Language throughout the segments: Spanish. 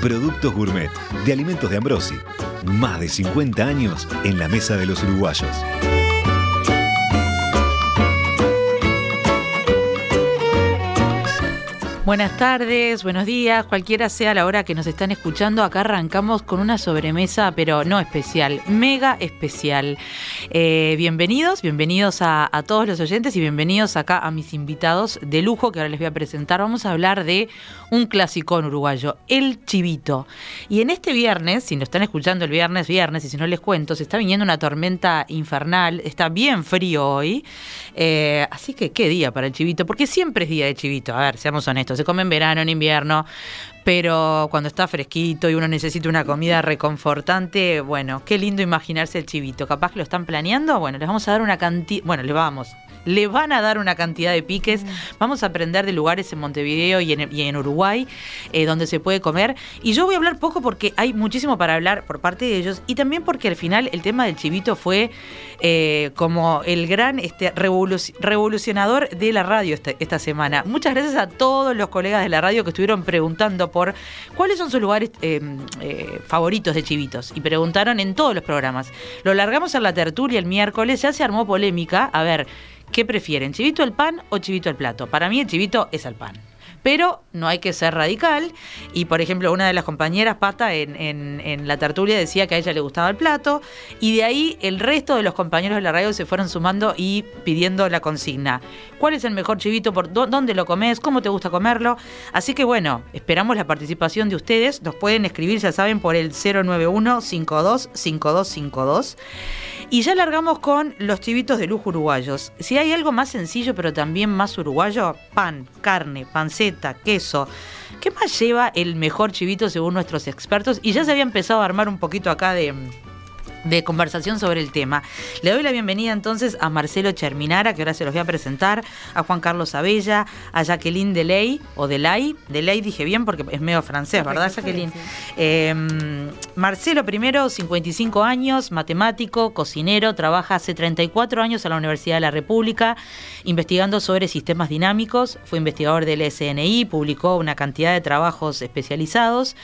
Productos Gourmet de Alimentos de Ambrosi. Más de 50 años en la mesa de los uruguayos. Buenas tardes, buenos días, cualquiera sea la hora que nos están escuchando, acá arrancamos con una sobremesa, pero no especial, mega especial. Eh, bienvenidos, bienvenidos a, todos los oyentes y bienvenidos acá a mis invitados de lujo que ahora les voy a presentar. Vamos a hablar de un clásico en uruguayo, el chivito. Y en este viernes, si nos están escuchando el viernes, viernes, y si no les cuento, se está viniendo una tormenta infernal, está bien frío hoy, eh, así que qué día para el chivito, porque siempre es día de chivito, a ver, seamos honestos se come en verano, en invierno, pero cuando está fresquito y uno necesita una comida reconfortante, bueno, qué lindo imaginarse el chivito. Capaz que lo están planeando, bueno, les vamos a dar una cantidad, bueno, le vamos, le van a dar una cantidad de piques. Vamos a aprender de lugares en Montevideo y en, Uruguay eh, donde se puede comer. Y yo voy a hablar poco porque hay muchísimo para hablar por parte de ellos y también porque al final el tema del chivito fue eh, como el gran este, revolucionador de la radio esta, esta, semana. Muchas gracias a todos los colegas de la radio que estuvieron preguntando por cuáles son sus lugares eh, favoritos de chivitos y preguntaron en todos los programas. Lo largamos a la tertulia el miércoles, ya se armó polémica. A ver, ¿Qué prefieren, chivito al pan o chivito al plato? Para mí el chivito es al pan pero no hay que ser radical. Y por ejemplo, una de las compañeras, Pata, en, la tertulia decía que a ella le gustaba el plato, y de ahí el resto de los compañeros de la radio se fueron sumando y pidiendo la consigna. ¿Cuál es el mejor chivito? Por ¿Dónde lo comes? ¿Cómo te gusta comerlo? Así que bueno, esperamos la participación de ustedes. Nos pueden escribir, ya saben, por el 091 525252. Y ya largamos con los chivitos de lujo uruguayos. Si hay algo más sencillo pero también más uruguayo, pan, carne, panceta, queso. ¿Qué más lleva el mejor chivito según nuestros expertos? Y ya se había empezado a armar un poquito acá de de conversación sobre el tema. Le doy la bienvenida entonces a Marcelo Cherminara, que ahora se los voy a presentar, a Juan Carlos Abella, a Jacqueline Delay, o Delay, Delay dije bien porque es medio francés, ¿verdad Jacqueline? Em, Marcelo primero, 55 años, matemático, cocinero, trabaja hace 34 años en la Universidad de la República, investigando sobre sistemas dinámicos, fue investigador del SNI, publicó una cantidad de trabajos especializados.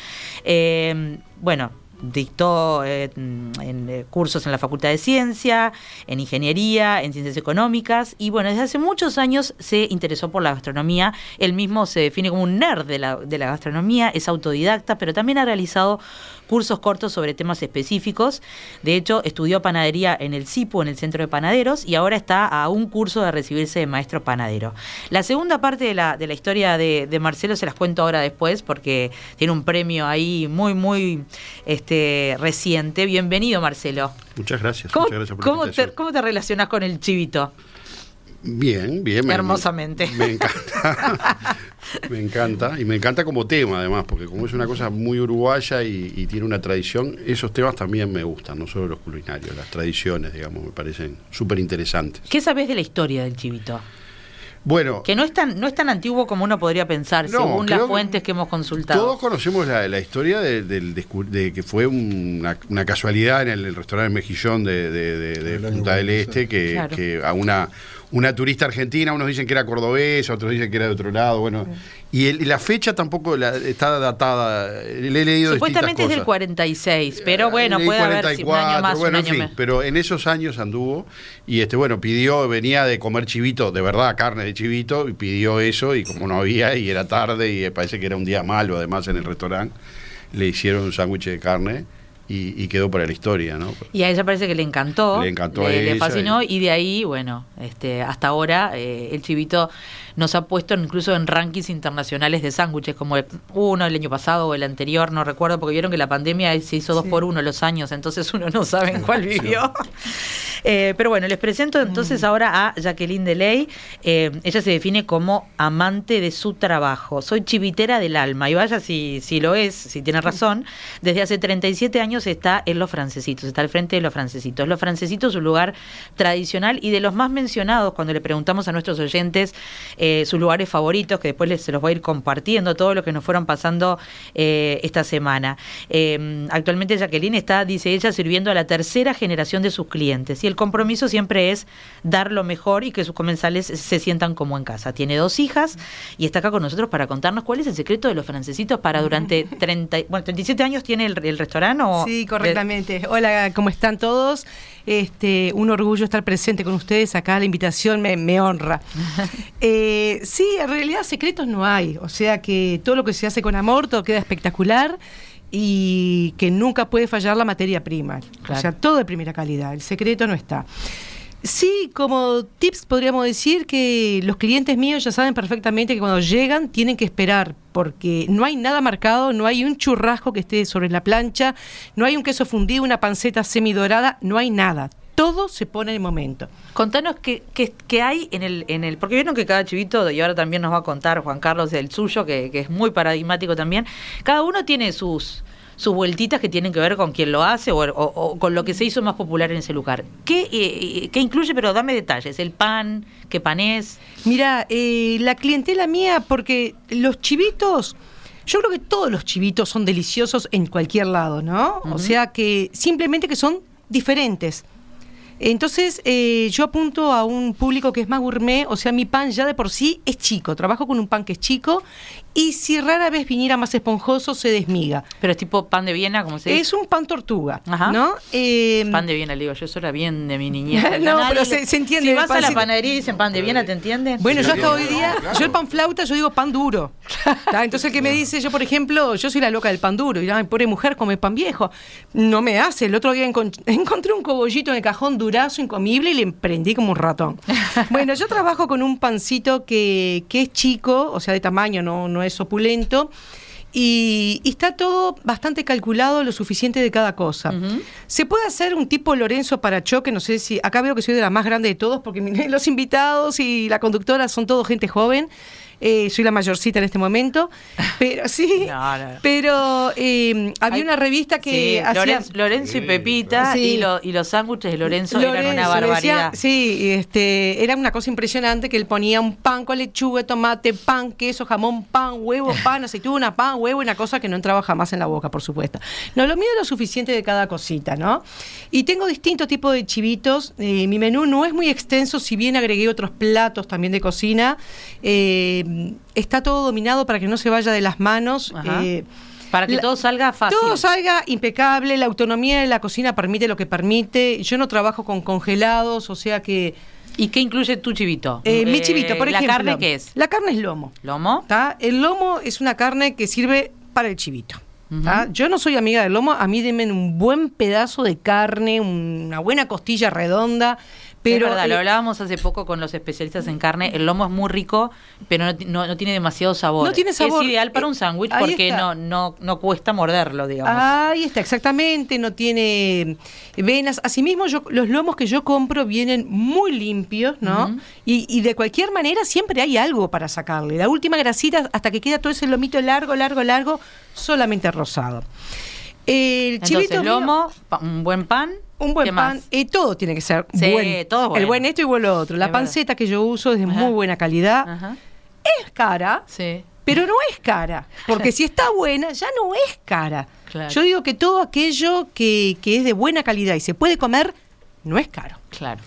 Em, bueno, dictó eh, en, eh, cursos en la Facultad de Ciencia, en Ingeniería, en Ciencias Económicas y bueno, desde hace muchos años se interesó por la gastronomía. Él mismo se define como un nerd de la, de la gastronomía, es autodidacta, pero también ha realizado cursos cortos sobre temas específicos. De hecho, estudió panadería en el CIPU, en el Centro de Panaderos, y ahora está a un curso de recibirse de maestro panadero. La segunda parte de la, de la historia de, Marcelo se las cuento ahora después, porque tiene un premio ahí muy, muy este, reciente. Bienvenido, Marcelo. Muchas gracias. ¿Cómo, muchas gracias por te, ¿Cómo te relacionas con el chivito? Bien, bien. Hermosamente. Me, encanta. me encanta. Y me encanta como tema, además, porque como es una cosa muy uruguaya y, tiene una tradición, esos temas también me gustan, no solo los culinarios, las tradiciones, digamos, me parecen súper interesantes. ¿Qué sabes de la historia del chivito? Bueno. Que no es tan, no es tan antiguo como uno podría pensar, según las fuentes que, hemos consultado. Todos conocemos la, historia de, que fue una, casualidad en el, restaurante Mejillón de, Punta del Este, que, que a una una turista argentina, unos dicen que era cordobesa, otros dicen que era de otro lado, bueno. Y, la fecha tampoco está datada, le he leído Supuestamente es del 46, pero bueno, puede haber un año más, bueno, un año en fin, Pero en esos años anduvo y este bueno, pidió, venía de comer chivito, de verdad, carne de chivito, y pidió eso y como no había y era tarde y parece que era un día malo además en el restaurante, le hicieron un sándwich de carne y, quedó para la historia, ¿no? Y a ella parece que le encantó. Le encantó Le fascinó y... de ahí, bueno, este, hasta ahora eh, el chivito nos ha puesto incluso en rankings internacionales de sándwiches, como uno el año pasado o el anterior, no recuerdo, porque vieron que la pandemia se hizo dos por uno los años, entonces uno no sabe en cuál vivió. Eh, pero bueno, les presento entonces mm. ahora a Jacqueline Deley. Eh, ella se define como amante de su trabajo. Soy chivitera del alma. Y vaya si, si lo es, si tiene razón. Desde hace 37 años está en Los Francesitos, está al frente de Los Francesitos. Los Francesitos es un lugar tradicional y de los más mencionados cuando le preguntamos a nuestros oyentes eh, sus lugares favoritos, que después les, se los voy a ir compartiendo, todo lo que nos fueron pasando esta semana. actualmente Jacqueline está, dice ella, sirviendo a la tercera generación de sus clientes. Y el compromiso siempre es dar lo mejor y que sus comensales se sientan como en casa. Tiene dos hijas y está acá con nosotros para contarnos cuál es el secreto de los francesitos para durante 30, bueno, 37 años tiene el, restaurante. ¿o? Sí, correctamente. Hola, ¿cómo están todos? Este, un orgullo estar presente con ustedes acá. La invitación me, honra. Eh, sí, en realidad secretos no hay. O sea que todo lo que se hace con amor, todo queda espectacular y que nunca puede fallar la materia prima. O sea, todo de primera calidad, el secreto no está. Sí, como tips podríamos decir que los clientes míos ya saben perfectamente que cuando llegan tienen que esperar, porque no hay nada marcado, no hay un churrasco que esté sobre la plancha, no hay un queso fundido, una panceta semidorada, no hay nada. Todo se pone en el momento. Contanos qué, qué, hay en el, en el. Porque vieron que cada chivito, y ahora también nos va a contar Juan Carlos el suyo, que, que es muy paradigmático también. Cada uno tiene sus, sus vueltitas que tienen que ver con quién lo hace o, con lo que se hizo más popular en ese lugar. ¿Qué, eh, eh, ¿qué incluye? Pero dame detalles. ¿El pan? ¿Qué pan es? Mira, eh, la clientela mía, porque los chivitos... Yo creo que todos los chivitos son deliciosos en cualquier lado, ¿no? O sea que simplemente que son diferentes. Entonces, eh, yo apunto a un público que es más gourmet, o sea, mi pan ya de por sí es chico, trabajo con un pan que es chico y si rara vez viniera más esponjoso, se desmiga. Pero es tipo pan de Viena, como se dice. Es un pan tortuga, ¿no? Eh, pan de Viena, le digo, yo eso era bien de mi niñez. no, pero se, entiende. Si vas a la panadería y dicen pan de Viena, ¿te entienden? Bueno, yo hasta hoy día, yo el pan flauta, yo digo pan duro. Entonces el que me dice, yo por ejemplo, yo soy la loca del pan duro, y la pobre mujer come pan viejo. No me hace. El otro día encontré un cogollito en el cajón durazo, incomible, y le emprendí como un ratón. bueno, yo trabajo con un pancito que, que es chico, o sea, de tamaño, no, no es opulento. Y, está todo bastante calculado, lo suficiente de cada cosa. Se puede hacer un tipo Lorenzo para choque, no sé si, acá veo que soy de la más grande de todos, porque los invitados y la conductora son todo gente joven. Eh, soy la mayorcita en este momento, pero sí, pero eh, había una revista que hacía... Lorenzo, y Pepita y, los sándwiches de Lorenzo, eran una barbaridad. sí, este, era una cosa impresionante que él ponía un pan con lechuga, tomate, pan, queso, jamón, pan, huevo, pan, aceituna, pan, huevo, una cosa que no entraba jamás en la boca, por supuesto. No, lo mío es lo suficiente de cada cosita, ¿no? Y tengo distintos tipos de chivitos. Eh, mi menú no es muy extenso, si bien agregué otros platos también de cocina. Eh, está todo dominado para que no se vaya de las manos. Eh, para que todo salga fácil. Todo salga impecable, la autonomía de la cocina permite lo que permite. Yo no trabajo con congelados, o sea que... ¿Y qué incluye tu chivito? Eh, mi chivito, por ejemplo. ¿La carne qué es? La carne es lomo. ¿Lomo? El lomo es una carne que sirve para el chivito. Yo no soy amiga del lomo, a mí denme un buen pedazo de carne, una buena costilla redonda, pero, lo eh, hablábamos hace poco con los especialistas en carne. El lomo es muy rico, pero no, tiene demasiado sabor. No tiene sabor. Es ideal para un sándwich porque no, no, no cuesta morderlo, digamos. Ahí está, exactamente. No tiene venas. Asimismo, yo, los lomos que yo compro vienen muy limpios, ¿no? y, y, de cualquier manera siempre hay algo para sacarle. La última grasita, hasta que queda todo ese lomito largo, largo, largo, solamente rosado. El chivito lomo, un buen pan. Un buen pan, y todo tiene que ser buen. Todo El buen esto y buen lo otro. La panceta que yo uso es de muy buena calidad. Es cara, pero no es cara. Porque si está buena, ya no es cara. Yo digo que todo aquello que, es de buena calidad y se puede comer, no es caro. Claro.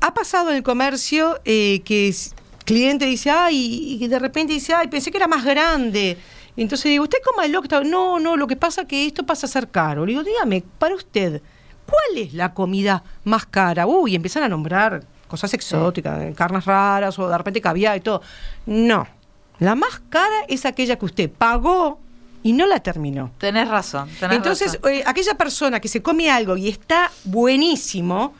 ha pasado en el comercio eh, que el cliente dice, ay, y de repente dice, ay, pensé que era más grande. Entonces digo, ¿usted coma el octavo? No, no, lo que pasa es que esto pasa a ser caro. Le digo, dígame, para usted, ¿cuál es la comida más cara? Uy, empiezan a nombrar cosas exóticas, carnes raras o de repente caviar y todo. No, la más cara es aquella que usted pagó y no la terminó. Tenés razón. Entonces, eh, aquella persona que se come algo y está buenísimo,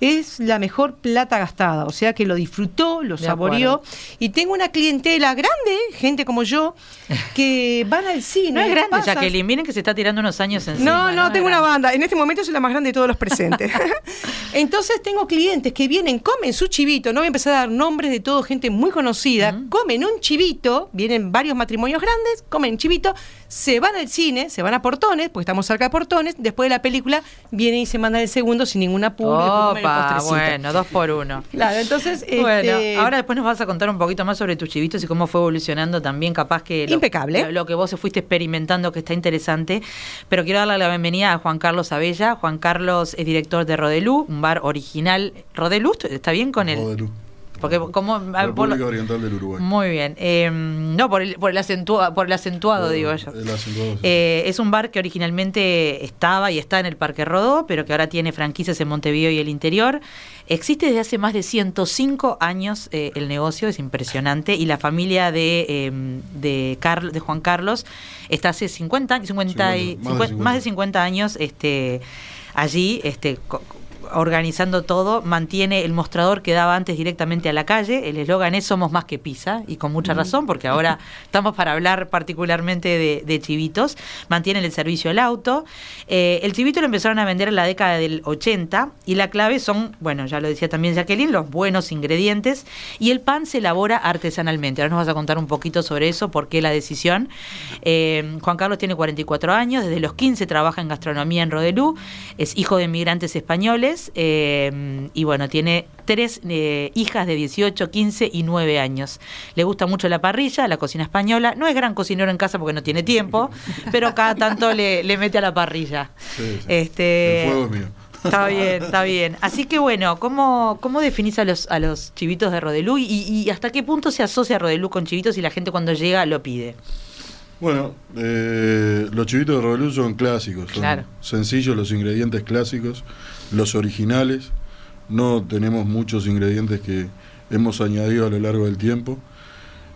es la mejor plata gastada, o sea que lo disfrutó, lo saboreó y tengo una clientela grande, gente como yo, que van al cine. No es grande, Jacqueline, miren que se está tirando unos años encima. No, no, tengo una banda, en este momento soy la más grande de todos los presentes. Entonces tengo clientes que vienen, comen su chivito, no voy a empezar a dar nombres de todo, gente muy conocida, comen un chivito, vienen varios matrimonios grandes, comen chivito, se van al cine, se van a Portones, porque estamos cerca de Portones, después de la película vienen y se mandan el segundo sin ningún apuro. Bueno, dos por uno. Claro, entonces... Bueno, este, ahora después nos vas a contar un poquito más sobre tus chivitos y cómo fue evolucionando también, capaz que... Lo, Impecable. Lo, que vos fuiste experimentando, que está interesante. Pero quiero darle la bienvenida a Juan Carlos Abella. Juan Carlos es director de Rodelú, un bar original. ¿Rodelú? ¿Está bien con él? Rodelú. Porque como República Oriental del Uruguay. Muy bien. Em, no, por el, por el, acentuado, por el acentuado, digo yo. El acentuado, eh, es un bar que originalmente estaba y está en el Parque Rodó, pero que ahora tiene franquicias en Montevideo y el interior. Existe desde hace más de 105 años eh, el negocio, es impresionante, y la familia de, em, de, de Juan Carlos está hace 50, 50, y, más, de 50. más, de 50. años este, allí este, organizando todo, mantiene el mostrador que daba antes directamente a la calle. El eslogan es Somos más que pizza, y con mucha razón, porque ahora estamos para hablar particularmente de, chivitos. Mantienen el servicio del auto. Eh, el chivito lo empezaron a vender en la década del 80 y la clave son, bueno, ya lo decía también Jacqueline, los buenos ingredientes y el pan se elabora artesanalmente. Ahora nos vas a contar un poquito sobre eso, por qué la decisión. Eh, Juan Carlos tiene 44 años, desde los 15 trabaja en gastronomía en Rodelú, es hijo de inmigrantes españoles eh, y bueno, tiene tres eh, hijas de 18, 15 y 9 años. Le gusta mucho la parrilla, la cocina española. No es gran cocinero en casa porque no tiene tiempo, pero cada tanto le, mete a la parrilla. Este, El fuego es mío. Está bien, está bien. Así que bueno, ¿cómo, cómo definís a los, a los chivitos de Rodelú y, hasta qué punto se asocia Rodelú con chivitos y la gente cuando llega lo pide? Bueno, eh, los chivitos de Rodelú son clásicos, son sencillos los ingredientes clásicos los originales. No tenemos muchos ingredientes que hemos añadido a lo largo del tiempo.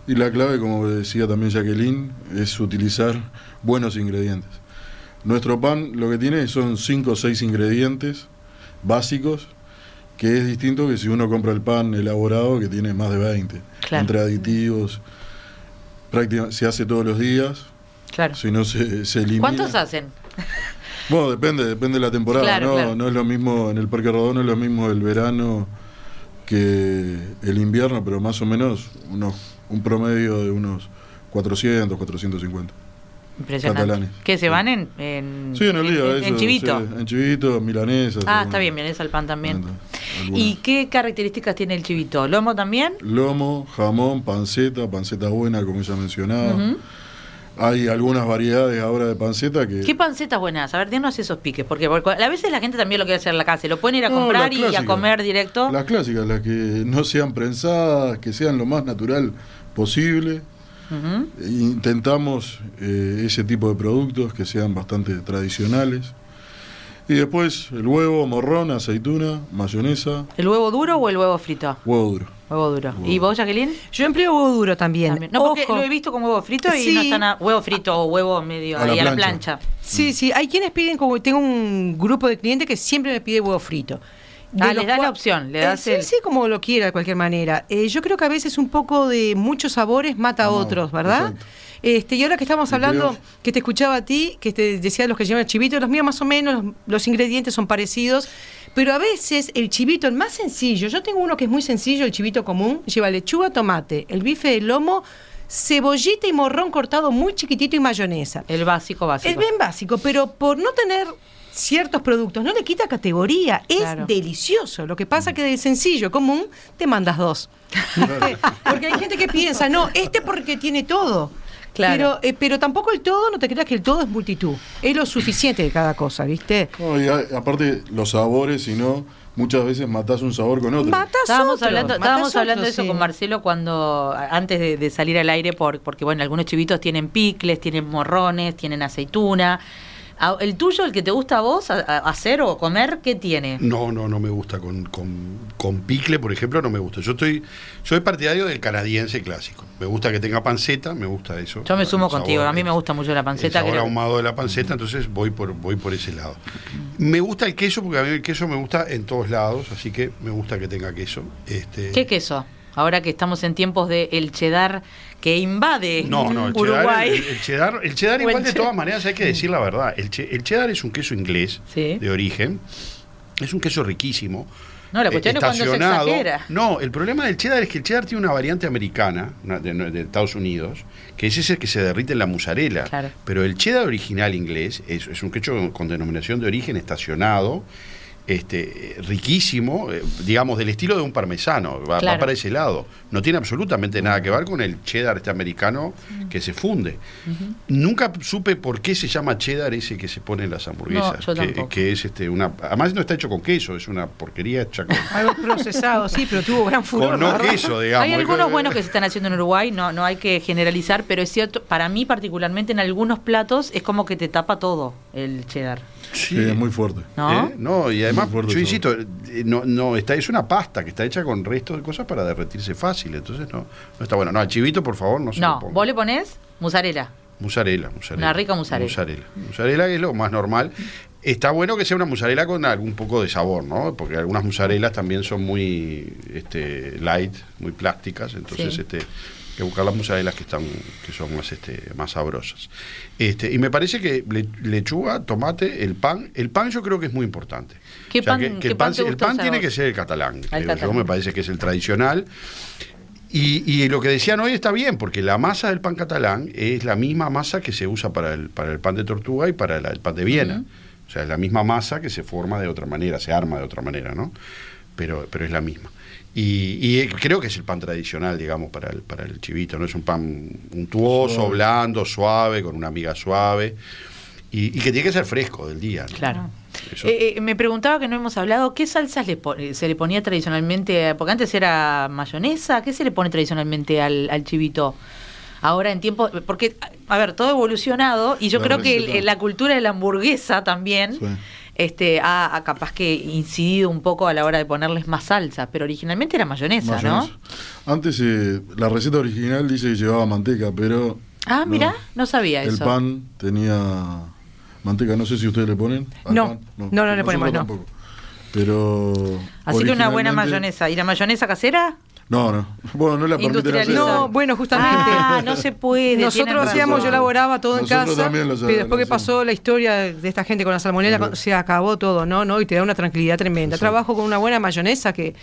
Y la clave, como decía también Jacqueline, es utilizar buenos ingredientes. Nuestro pan lo que tiene son 5 o 6 ingredientes básicos, que es distinto que si uno compra el pan elaborado, que tiene más de 20. Entre aditivos, prácticamente se hace todos los días. Claro. Si no se, se elimina. ¿Cuántos hacen? Bueno, depende, depende de la temporada, ¿no? No es lo mismo, en el Parque Rodón no es lo mismo el verano que el invierno, pero más o menos unos, un promedio de unos 400, 450. Impresionante. ¿Que se van en, en, sí, en el día, en, chivito? en chivito, milanesa. Ah, está bien, milanesa al pan también. ¿Y qué características tiene el chivito? ¿Lomo también? Lomo, jamón, panceta, panceta buena, como ya mencionaba. Hay algunas variedades ahora de panceta que. ¿Qué pancetas buenas? A ver, denos esos piques. Porque, a veces la gente también lo quiere hacer en la casa. Lo pueden ir a comprar y a comer directo. Las clásicas, las que no sean prensadas, que sean lo más natural posible. Intentamos eh, ese tipo de productos que sean bastante tradicionales. Y después el huevo, morrón, aceituna, mayonesa. ¿El huevo duro o el huevo frito? Huevo duro. Huevo duro. ¿Y vos, Jacqueline? Yo empleo huevo duro también. No, porque lo he visto como huevo frito y no están a, huevo frito o huevo medio ahí a la plancha. Sí, sí. Hay quienes piden, como tengo un grupo de clientes que siempre me pide huevo frito. ah, les das la opción, le das eh, sí, como lo quiera de cualquier manera. Eh, yo creo que a veces un poco de muchos sabores mata a otros, ¿verdad? Este, y ahora que estamos hablando, que te escuchaba a ti, que te decía los que llevan el chivito, los míos más o menos, los, ingredientes son parecidos, pero a veces el chivito, el más sencillo, yo tengo uno que es muy sencillo, el chivito común, lleva lechuga, tomate, el bife de lomo, cebollita y morrón cortado muy chiquitito y mayonesa. El básico, básico. Es bien básico, pero por no tener ciertos productos no le quita categoría, es delicioso. Lo que pasa que del sencillo común te mandas dos. Porque hay gente que piensa, no, este porque tiene todo. Pero, eh, pero tampoco el todo, no te creas que el todo es multitud. Es lo suficiente de cada cosa, ¿viste? No, y aparte, los sabores, si no, muchas veces matás un sabor con otro. estábamos hablando, estábamos hablando de eso con Marcelo cuando, antes de, salir al aire, por, porque bueno, algunos chivitos tienen picles, tienen morrones, tienen aceituna. ¿El tuyo, el que te gusta a vos hacer o comer, qué tiene? No, no, no me gusta. Con, con, picle, por ejemplo, no me gusta. Yo estoy soy partidario del canadiense clásico. Me gusta que tenga panceta, me gusta eso. Yo me sumo contigo, a mí me gusta mucho la panceta. El sabor ahumado de la panceta, entonces voy por, voy por ese lado. Me gusta el queso, porque a mí el queso me gusta en todos lados, así que me gusta que tenga queso. Este... ¿Qué queso? Ahora que estamos en tiempos de el cheddar que invade no, no, el Uruguay. Cheddar, el, cheddar, igual de todas maneras hay que decir la verdad. El, cheddar es un queso inglés de origen. Es un queso riquísimo. No, la cuestión es cuando se exagera. No, el problema del cheddar es que el cheddar tiene una variante americana de, Estados Unidos, que es ese que se derrite en la musarela. Pero el cheddar original inglés es, es un queso con denominación de origen estacionado este, riquísimo, eh, digamos, del estilo de un parmesano, va, para ese lado. No tiene absolutamente nada que ver con el cheddar este americano que se funde. Nunca supe por qué se llama cheddar ese que se pone en las hamburguesas, que, es este una además no está hecho con queso, es una porquería hecha con algo procesado, sí, pero tuvo gran furor. no queso, digamos. Hay algunos buenos que se están haciendo en Uruguay, no no hay que generalizar, pero es cierto, para mí particularmente en algunos platos es como que te tapa todo el cheddar. Sí, es muy fuerte. ¿No? ¿Eh? no y además, yo insisto, eh, no, no, está, es una pasta que está hecha con restos de cosas para derretirse fácil, entonces no, no está bueno. No, al chivito, por favor, no se No, vos le ponés musarela. Musarela, musarela. Una rica musarela. Musarela. Musarela es lo más normal. Está bueno que sea una musarela con algún poco de sabor, ¿no? Porque algunas musarelas también son muy este, light, muy plásticas, entonces este que buscar las musarelas que están que son más este más sabrosas este y me parece que lechuga tomate el pan el pan yo creo que es muy importante ¿Qué pan, el pan, el pan tiene que ser el catalán, yo me parece que es el tradicional y, y, lo que decían hoy está bien, porque la masa del pan catalán es la misma masa que se usa para el, para el pan de tortuga y para el pan de Viena. O sea, es la misma masa que se forma de otra manera, se arma de otra manera, ¿no? Pero, pero es la misma. Y, creo que es el pan tradicional, digamos, para el, para el chivito, ¿no? Es un pan untuoso, blando, suave, con una miga suave. Y, que tiene que ser fresco del día. Claro. Eh, eh, me preguntaba que no hemos hablado, ¿qué salsas se le ponía tradicionalmente? Porque antes era mayonesa, ¿qué se le pone tradicionalmente al, chivito? Ahora en tiempo, porque, a ver, todo evolucionado y yo creo que la cultura de la hamburguesa también este, ha, capaz que incidido un poco a la hora de ponerles más salsa, pero originalmente era mayonesa, ¿no? Antes eh, la receta original dice que llevaba manteca, pero... Ah, mira, no sabía eso. El pan tenía manteca, no sé si ustedes le ponen. No, no, no, le ponemos, no. Pero... Así que una buena mayonesa. ¿Y la mayonesa casera? No, no. Bueno, no la permiten hacer. No, bueno, justamente. Ah, no se puede. Nosotros hacíamos, yo elaboraba todo en casa. Pero después que pasó la historia de esta gente con la salmonela, se acabó todo, ¿no? ¿no? Y te da una tranquilidad tremenda. Trabajo con una buena mayonesa que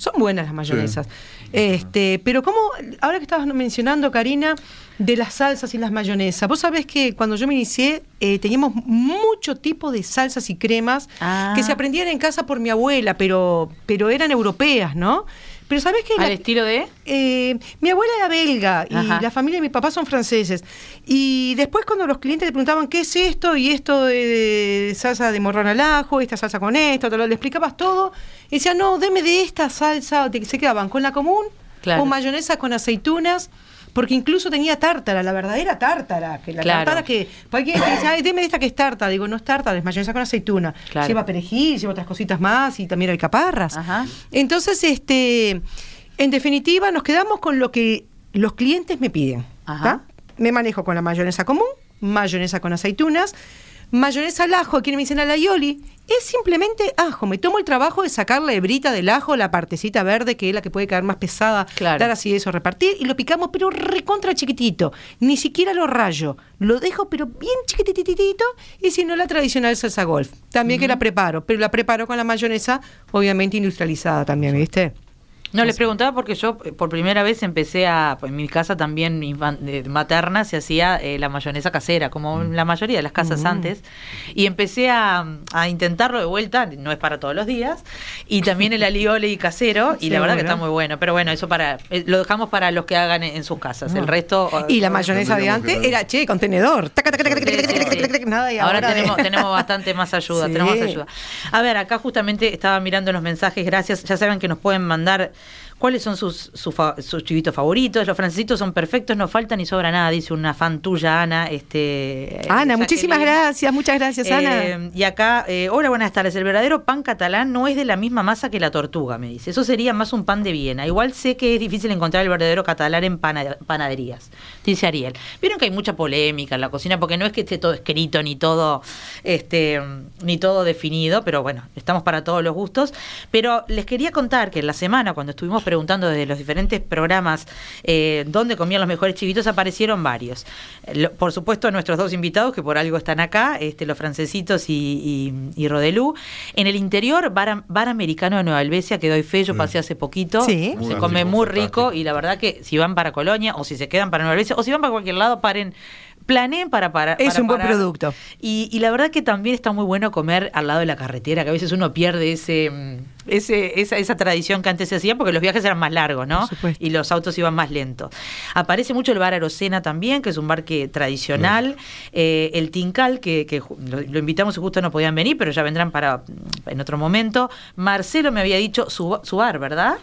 son buenas las mayonesas. Este, pero como, ahora que estabas mencionando, Karina, de las salsas y las mayonesas, vos sabés que cuando yo me inicié eh, teníamos mucho tipo de salsas y cremas que se ah. aprendían en casa por mi abuela, pero, pero eran europeas, ¿no? Pero ¿sabes qué? ¿Al estilo de? Eh, mi abuela era belga y la familia de mi papá son franceses. Y después cuando los clientes le preguntaban qué es esto y esto de salsa de morrón al ajo, esta salsa con esto, te lo, le explicabas todo. Y decían, no, deme de esta salsa. Se quedaban con la común, con mayonesa, con aceitunas porque incluso tenía tártara, la verdadera tártara, que la tártara que, alguien que dice, ay, deme esta que es tártara, digo, no es tártara, es mayonesa con aceituna, lleva perejil, lleva otras cositas más y también alcaparras. Ajá. Entonces, este, en definitiva, nos quedamos con lo que los clientes me piden. Ajá. Me manejo con la mayonesa común, mayonesa con aceitunas, mayonesa al ajo, aquí me dicen a la yoli, es simplemente ajo. Me tomo el trabajo de sacar la hebrita del ajo, la partecita verde, que es la que puede quedar más pesada, dar así eso, repartir, y lo picamos, pero recontra chiquitito. Ni siquiera lo rayo. Lo dejo, pero bien chiquitititito, y si no, la tradicional salsa golf. También que la preparo, pero la preparo con la mayonesa, obviamente industrializada también, ¿viste? No, les preguntaba porque yo eh, por primera vez empecé a, en mi casa también materna se hacía eh, la mayonesa casera, como mm. la mayoría de las casas mm. antes, y empecé a, intentarlo de vuelta, no es para todos los días, y también el alioli casero, y la verdad que está muy bueno, pero bueno, eso para eh, lo dejamos para los que hagan en, sus casas, el resto... Y la mayonesa de antes era, che, contenedor, ahora tenemos, tenemos bastante más ayuda, tenemos más ayuda. A ver, acá justamente estaba mirando los mensajes, gracias, ya saben que nos pueden mandar cuáles son sus, sus, chivitos favoritos. Los francesitos son perfectos, no falta ni sobra nada, dice una fan tuya, Ana. Este, Ana, muchísimas gracias, muchas gracias, Ana. Eh, y acá, eh, hola, buenas tardes. El verdadero pan catalán no es de la misma masa que la tortuga, me dice. Eso sería más un pan de Viena. Igual sé que es difícil encontrar el verdadero catalán en panaderías, dice Ariel. Vieron que hay mucha polémica en la cocina, porque no es que esté todo escrito ni todo, este, ni todo definido, pero bueno, estamos para todos los gustos. Pero les quería contar que en la semana, cuando estuvimos preguntando desde los diferentes programas eh, dónde comían los mejores chivitos, aparecieron varios. por supuesto, nuestros dos invitados, que por algo están acá, este, los francesitos y, y, Rodelú. En el interior, bar, americano de Nueva Helvecia, que doy fe, yo pasé hace poquito. Se come muy rico y la verdad que si van para Colonia o si se quedan para Nueva Helvecia o si van para cualquier lado, paren planeen para parar. Es un buen producto. Y, la verdad que también está muy bueno comer al lado de la carretera, que a veces uno pierde ese, mm, ese esa, esa tradición que antes se hacía porque los viajes eran más largos, ¿no? Y los autos iban más lentos. Aparece mucho el bar Arocena también, que es un bar que tradicional. Eh, el Tincal, que, lo, invitamos y justo no podían venir, pero ya vendrán para en otro momento. Marcelo me había dicho su, su bar, ¿verdad?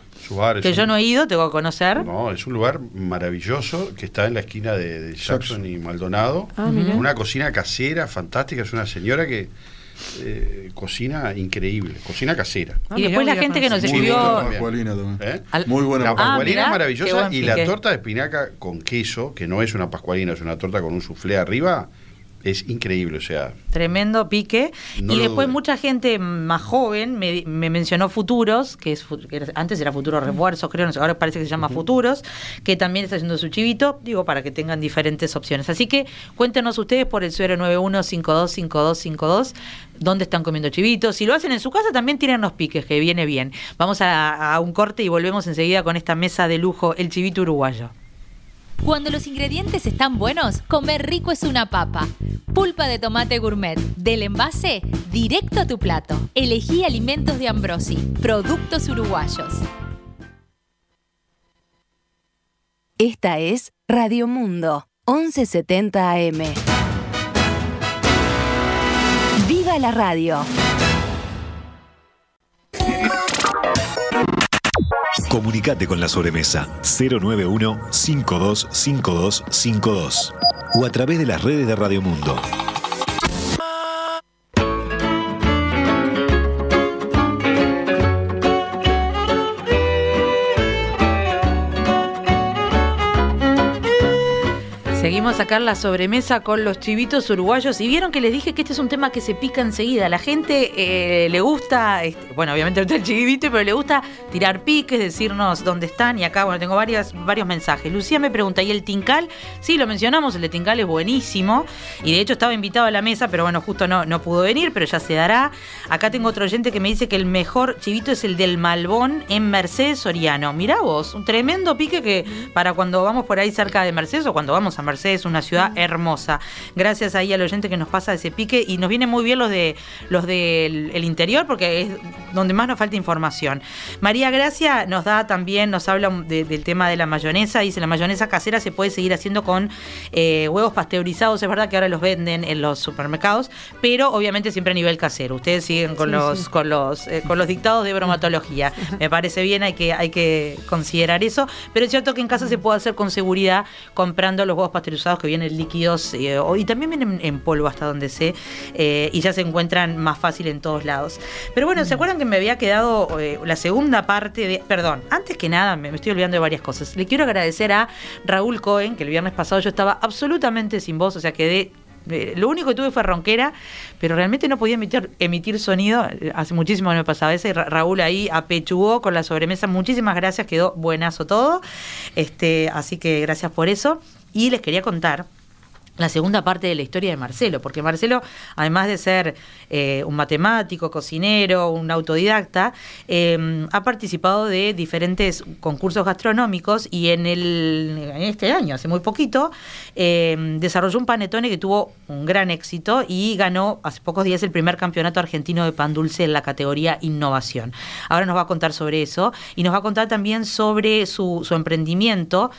Que yo no he ido, tengo que conocer. No, es un lugar maravilloso que está en la esquina de, Jackson y Maldonado. Ah, una cocina casera, fantástica. Es una señora que eh, cocina increíble, cocina casera. y después la gente que nos escribió. ¿Eh? Muy buena La pascualina maravillosa y la torta de espinaca con queso, que no es una pascualina, es una torta con un soufflé arriba es increíble, o sea. Tremendo pique. y después mucha gente más joven me, mencionó Futuros, que, es, antes era Futuro Refuerzos, creo, ahora parece que se llama Futuros, que también está haciendo su chivito, digo, para que tengan diferentes opciones. Así que cuéntenos ustedes por el 091-525252 dónde están comiendo chivitos. Si lo hacen en su casa, también tienen los piques, que viene bien. Vamos a, a un corte y volvemos enseguida con esta mesa de lujo, el chivito uruguayo. Cuando los ingredientes están buenos, comer rico es una papa. Pulpa de tomate gourmet, del envase directo a tu plato. Elegí alimentos de Ambrosi, productos uruguayos. Esta es Radio Mundo, 1170 AM. ¡Viva la radio! Comunicate con la sobremesa 091-525252 o a través de las redes de Radio Mundo. Seguimos a sacar la sobremesa con los chivitos uruguayos y vieron que les dije que este es un tema que se pica enseguida. La gente eh, le gusta, este, bueno, obviamente el chivito, pero le gusta tirar piques, decirnos dónde están y acá, bueno, tengo varios mensajes. Lucía me pregunta, ¿y el Tincal? Sí, lo mencionamos, el de Tincal es buenísimo y de hecho estaba invitado a la mesa, pero bueno, justo no, no pudo venir, pero ya se dará. Acá tengo otro oyente que me dice que el mejor chivito es el del Malbón en Mercedes Soriano. Mirá vos, un tremendo pique que para cuando vamos por ahí cerca de Mercedes o cuando vamos a Mercedes es una ciudad hermosa. Gracias ahí al oyente que nos pasa ese pique y nos viene muy bien los de los del interior porque es donde más nos falta información. María Gracia nos da también, nos habla del tema de la mayonesa, dice la mayonesa casera se puede seguir haciendo con eh, huevos pasteurizados, es verdad que ahora los venden en los supermercados, pero obviamente siempre a nivel casero. Ustedes siguen con los con los eh, con los dictados de bromatología. Me parece bien, hay que hay que considerar eso, pero es cierto que en casa se puede hacer con seguridad comprando los huevos pasteurizados que vienen líquidos eh, y también vienen en polvo hasta donde sé eh, y ya se encuentran más fácil en todos lados. Pero bueno, ¿se mm. acuerdan que me había quedado eh, la segunda parte de... Perdón, antes que nada, me, estoy olvidando de varias cosas. Le quiero agradecer a Raúl Cohen, que el viernes pasado yo estaba absolutamente sin voz, o sea, quedé lo único que tuve fue ronquera, pero realmente no podía emitir, emitir sonido. Hace muchísimo que no me pasaba ese. Raúl ahí apechugó con la sobremesa. Muchísimas gracias, quedó buenazo todo. Este, así que gracias por eso. Y les quería contar la segunda parte de la historia de Marcelo, porque Marcelo, además de ser eh, un matemático, cocinero, un autodidacta, em, ha participado de diferentes concursos gastronómicos y en, el, en este año, hace muy poquito, em, desarrolló un panetone que tuvo un gran éxito y ganó hace pocos días el primer campeonato argentino de pan dulce en la categoría innovación. Ahora nos va a contar sobre eso y nos va a contar también sobre su, su emprendimiento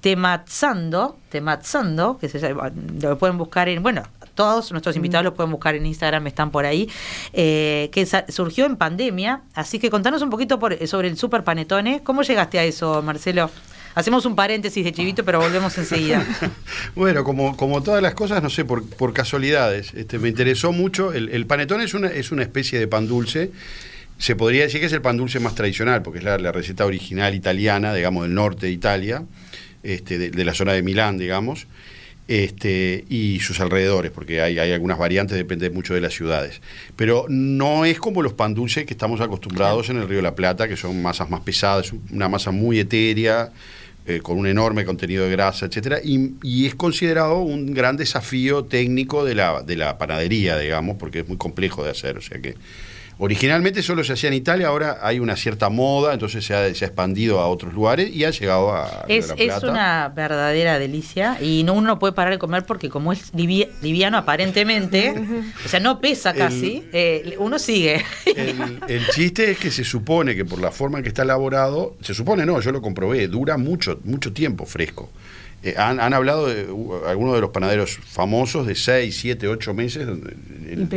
Tematzando, Tematzando, que se, lo pueden buscar en, bueno, todos nuestros invitados los pueden buscar en Instagram, están por ahí, eh, que surgió en pandemia. Así que contanos un poquito sobre el Super Panetone. ¿Cómo llegaste a eso, Marcelo? Hacemos un paréntesis de chivito, pero volvemos enseguida. bueno, como, como todas las cosas, no sé, por, por casualidades. Este, me interesó mucho. El, el panetón es una, es una especie de pan dulce. Se podría decir que es el pan dulce más tradicional, porque es la, receta original italiana, digamos, del norte de Italia, este, de, la zona de Milán, digamos. Este, y sus alrededores, porque hay, hay, algunas variantes, depende mucho de las ciudades. Pero no es como los pan dulces que estamos acostumbrados en el Río de la Plata, que son masas más pesadas, una masa muy etérea, eh, con un enorme contenido de grasa, etcétera, y, es considerado un gran desafío técnico de la, de la panadería, digamos, porque es muy complejo de hacer. O sea que Originalmente solo se hacía en Italia, ahora hay una cierta moda, entonces se ha, expandido a otros lugares y ha llegado a... Es, la Plata. es una verdadera delicia y no, uno no puede parar de comer porque como es liviano aparentemente, o sea, no pesa casi, eh, uno sigue. El, chiste es que se supone que por la forma en que está elaborado, se supone no, yo lo comprobé, dura mucho, mucho tiempo fresco. Eh, han, hablado de algunos de los panaderos famosos de 6, 7, 8 meses. El,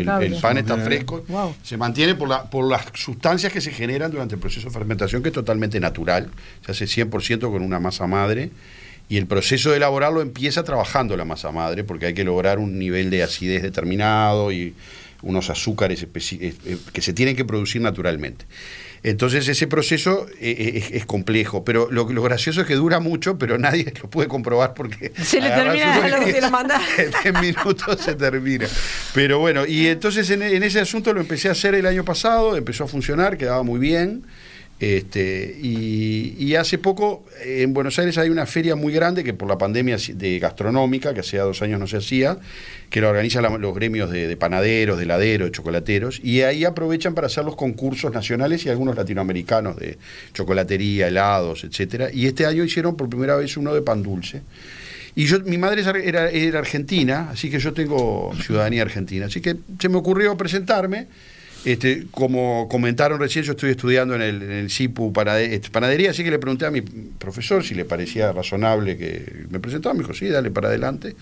pan está fresco. Se mantiene por, la, por las sustancias que se generan durante el proceso de fermentación, que es totalmente natural. Se hace 100% con una masa madre. Y el proceso de elaborarlo empieza trabajando la masa madre, porque hay que lograr un nivel de acidez determinado y unos azúcares eh, eh, que se tienen que producir naturalmente. Entonces ese proceso eh, eh, es, complejo, pero lo, gracioso es que dura mucho, pero nadie lo puede comprobar porque... Se le termina lo que lo manda. En minutos se termina. Pero bueno, y entonces en, en, ese asunto lo empecé a hacer el año pasado, empezó a funcionar, quedaba muy bien. Este, y, hace poco en Buenos Aires hay una feria muy grande que por la pandemia de gastronómica, que hace dos años no se hacía, que organizan los gremios de, panaderos, de heladeros, de chocolateros, y ahí aprovechan para hacer los concursos nacionales y algunos latinoamericanos de chocolatería, helados, etcétera. Y este año hicieron por primera vez uno de pan dulce. Y yo, mi madre era, era argentina, así que yo tengo ciudadanía argentina. Así que se me ocurrió presentarme este, como comentaron recién, yo estoy estudiando en el, en CIPU este, panadería, así que le pregunté a mi profesor si le parecía razonable que me presentara. Me dijo, sí, dale para adelante.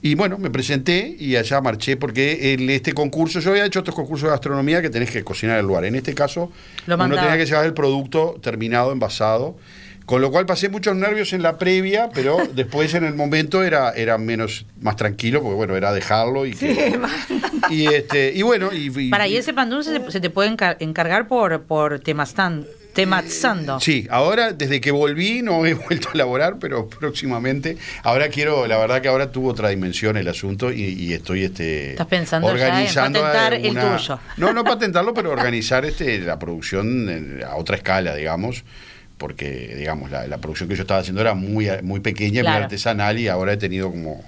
Y bueno, me presenté y allá marché porque en este concurso, yo había hecho otros concursos de gastronomía que tenés que cocinar el lugar. En este caso, uno tenía que llevar el producto terminado, envasado. Con lo cual pasé muchos nervios en la previa, pero después en el momento era, era menos, más tranquilo, porque bueno, era dejarlo y y este, y bueno, y, Para, y ese pan dulce se, te puede encargar por, por temazán, temazando. Sí, ahora desde que volví no he vuelto a elaborar, pero próximamente. Ahora quiero, la verdad que ahora tuvo otra dimensión el asunto y, estoy este ¿Estás pensando organizando patentar el tuyo. No, no patentarlo, pero organizar este la producción a otra escala, digamos porque digamos la, la, producción que yo estaba haciendo era muy, muy pequeña, muy artesanal y ahora he tenido como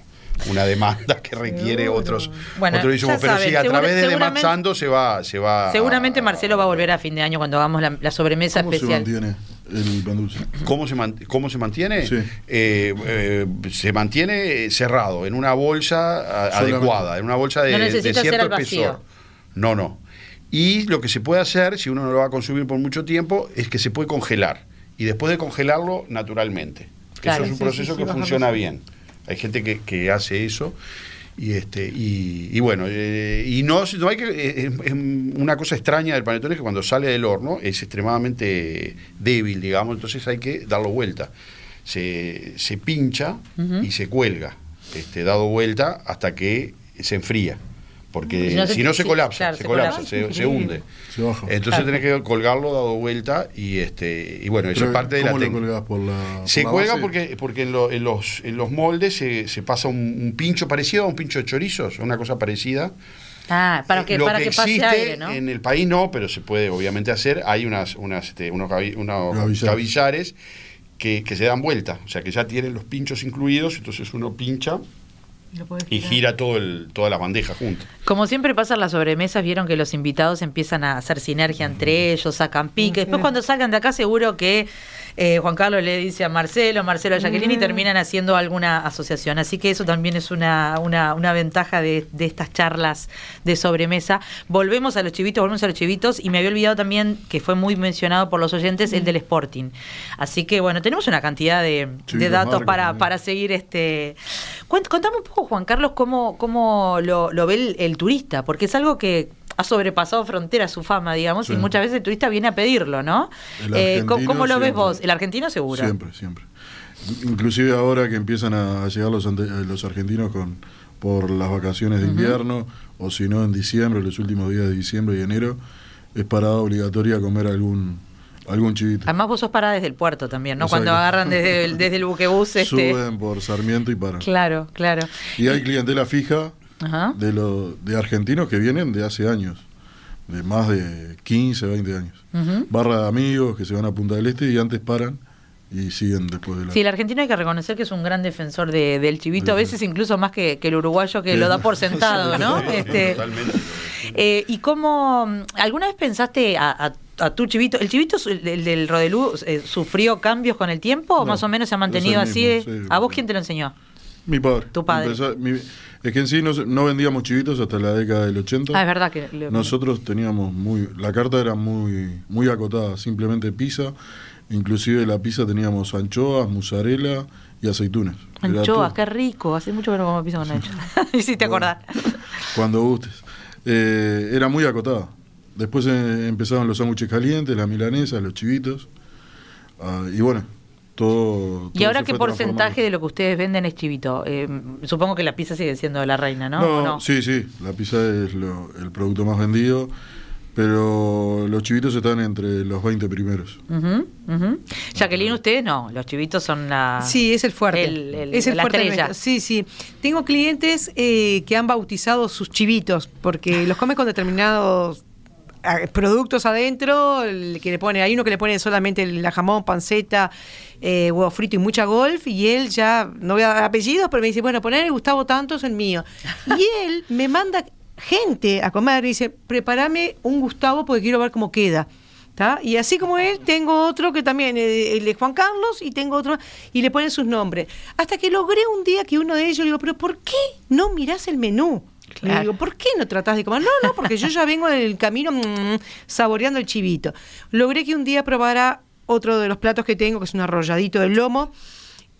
una demanda que requiere otros, bueno, Pero sí, a través de Dematzando se va, se va. Seguramente Marcelo va a volver a fin de año cuando hagamos la, sobremesa ¿Cómo especial. Se mantiene? El pan dulce. ¿Cómo se, ¿Cómo se mantiene? Sí. Eh, eh, se mantiene cerrado, en una bolsa adecuada, en una bolsa de, no de cierto espesor. No, no. Y lo que se puede hacer, si uno no lo va a consumir por mucho tiempo, es que se puede congelar y después de congelarlo naturalmente. eso es un proceso que funciona bien. Hay gente que, hace eso. Y, este, y, bueno, eh, y no, no hay que. Eh, es, una cosa extraña del panetón es que cuando sale del horno es extremadamente débil, digamos, entonces hay que darlo vuelta. Se, se pincha y se cuelga, este, dado vuelta hasta que se enfría porque si no, se, colapsa, se, colapsa, se, hunde. Entonces tenés que colgarlo dado vuelta y este y bueno, eso es parte de la técnica. se cuelga porque porque en, los, en los moldes se, pasa un, pincho parecido a un pincho de chorizos, una cosa parecida. Ah, para que, para que, pase aire, ¿no? En el país no, pero se puede obviamente hacer. Hay unas, unas este, unos, unos gavillares que, que se dan vuelta, o sea que ya tienen los pinchos incluidos, entonces uno pincha y gira todo el, toda la bandeja junto. Como siempre pasa en las sobremesas, vieron que los invitados empiezan a hacer sinergia entre ellos, sacan pique. Después cuando salgan de acá seguro que eh, Juan Carlos le dice a Marcelo, Marcelo a Jacqueline y terminan haciendo alguna asociación. Así que eso también es una, una, una ventaja de, de, estas charlas de sobremesa. Volvemos a los chivitos, volvemos a los chivitos y me había olvidado también que fue muy mencionado por los oyentes el mm. del Sporting. Así que bueno, tenemos una cantidad de, datos para, para seguir este... Contame un poco poco, Juan Carlos, cómo, cómo lo, ve el, turista, porque es algo que ha sobrepasado fronteras su fama, digamos, y muchas veces el turista viene a pedirlo, ¿no? Eh, ¿Cómo, lo ves vos? El argentino seguro. Siempre, siempre. Inclusive ahora que empiezan a llegar los, los argentinos con por las vacaciones de invierno, o si no en diciembre, los últimos días de diciembre y enero, es parada obligatoria comer algún algún chivito. Además vos sos parada desde el puerto también, ¿no? Cuando agarran desde el, desde el buquebús. Este... Suben por Sarmiento y paran. Claro, claro. Y hay clientela fija de, lo, de argentinos que vienen de hace años, de más de 15, 20 años. Barra de amigos que se van a Punta del Este y antes paran y siguen después de la... Sí, el argentino hay que reconocer que es un gran defensor de, del chivito, a veces incluso más que, el uruguayo que lo da por sentado, ¿no? este, eh, ¿Y cómo, alguna vez pensaste a, tu chivito, el chivito el, del Rodelú eh, sufrió cambios con el tiempo o más o menos se ha mantenido así? ¿A vos quién te lo enseñó? Mi padre. Tu padre. es que en sí no, vendíamos chivitos hasta la década del 80. Ah, es verdad que... Nosotros teníamos muy... La carta era muy, muy acotada, simplemente pizza Inclusive la pizza teníamos anchoas, mozzarella y aceitunas. Anchoas, qué rico. Hace mucho que no como pizza con anchoas. y si te acordás. Cuando gustes. Eh, era muy acotada. Después eh, empezaron los sándwiches calientes, las milanesas, los chivitos. Ah, y bueno, todo, ¿Y ahora qué porcentaje de lo que ustedes venden es chivito? Eh, supongo que la pizza sigue siendo la reina, ¿no? No, sí, sí. La pizza es el producto más vendido pero los chivitos están entre los 20 primeros. Jacqueline, ustedes no, los chivitos son la... Sí, es el fuerte. es el fuerte. Sí, sí. Tengo clientes eh, que han bautizado sus chivitos, porque los come con determinados productos adentro, que le pone, hay uno que le pone solamente la jamón, panceta, eh, huevo frito y mucha golf, y él ya, no voy a dar apellidos, pero me dice, bueno, poner el Gustavo Tanto es el mío. Y él me manda gente a comer y dice, prepárame un Gustavo porque quiero ver cómo queda. Y así como él, tengo otro que también, el de Juan Carlos, y tengo otro, y le ponen sus nombres. Hasta que logré un día que uno de ellos, le digo, pero ¿por qué no mirás el menú? Le digo, ¿por qué no tratás de comer? No, no, porque yo ya vengo en el camino mm, saboreando el chivito. Logré que un día probara otro de los platos que tengo, que es un arrolladito de lomo.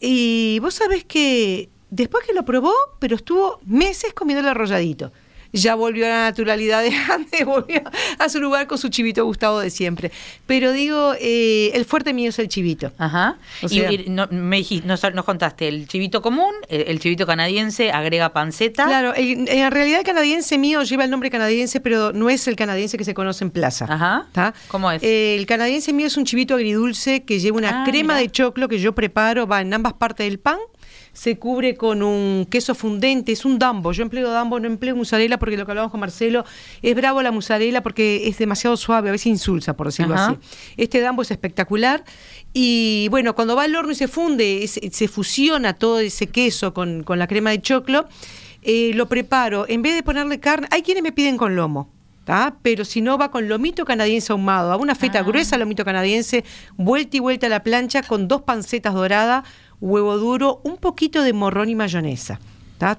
Y vos sabés que después que lo probó, pero estuvo meses comiendo el arrolladito ya volvió a la naturalidad de antes, volvió a su lugar con su chivito Gustavo de siempre. Pero digo, eh, el fuerte mío es el chivito. Ajá. y, no, me dijiste, nos, contaste el chivito común, el, chivito canadiense agrega panceta. Claro, en realidad el canadiense mío lleva el nombre canadiense, pero no es el canadiense que se conoce en plaza. Ajá. ¿Cómo es? el canadiense mío es un chivito agridulce que lleva una ah, crema de choclo que yo preparo, va en ambas partes del pan se cubre con un queso fundente, es un dambo. Yo empleo dambo, no empleo mozzarella porque lo que hablamos con Marcelo, es bravo la mozzarella porque es demasiado suave, a veces insulsa, por decirlo así. Este dambo es espectacular y bueno, cuando va al horno y se funde, se fusiona todo ese queso con, la crema de choclo, eh, lo preparo. En vez de ponerle carne, hay quienes me piden con lomo. Pero si no, va con lomito canadiense ahumado. Hago una feta ah. gruesa, lomito canadiense, vuelta y vuelta a la plancha con dos pancetas doradas, huevo duro, un poquito de morrón y mayonesa.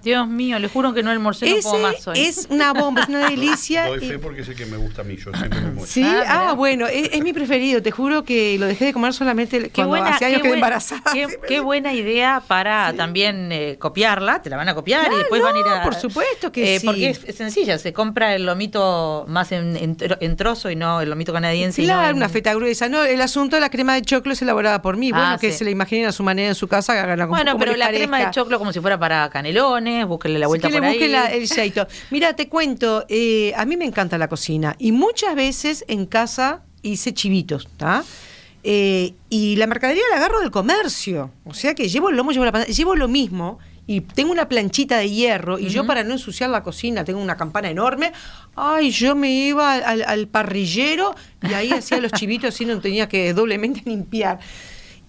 Dios mío, le juro que no almorcé no puedo más hoy. Es una bomba, es una delicia. Doy fe porque es el que me gusta a mí, yo siempre me Sí, ah, ah bueno, es, mi preferido. Te juro que lo dejé de comer solamente qué cuando hace años quedé embarazada. Qué, buena idea para también eh, copiarla. Te la van a copiar y después van a ir a. Por supuesto que eh, sí. Porque es, sencilla, se compra el lomito más en, trozo y no el lomito canadiense. Claro, una feta gruesa. No, el asunto de la crema de choclo es elaborada por mí. bueno, ah, que se la imaginen a su manera en su casa, haganla como Bueno, pero la crema de choclo como si fuera para búsquenle la vuelta por ahí. el. Mira, te cuento, eh, a mí me encanta la cocina y muchas veces en casa hice chivitos, ¿está? Eh, y la mercadería la agarro del comercio. O sea que llevo el lomo, llevo la llevo lo mismo y tengo una planchita de hierro y yo para no ensuciar la cocina tengo una campana enorme, ay, yo me iba al, parrillero y ahí hacía los chivitos y no tenía que doblemente limpiar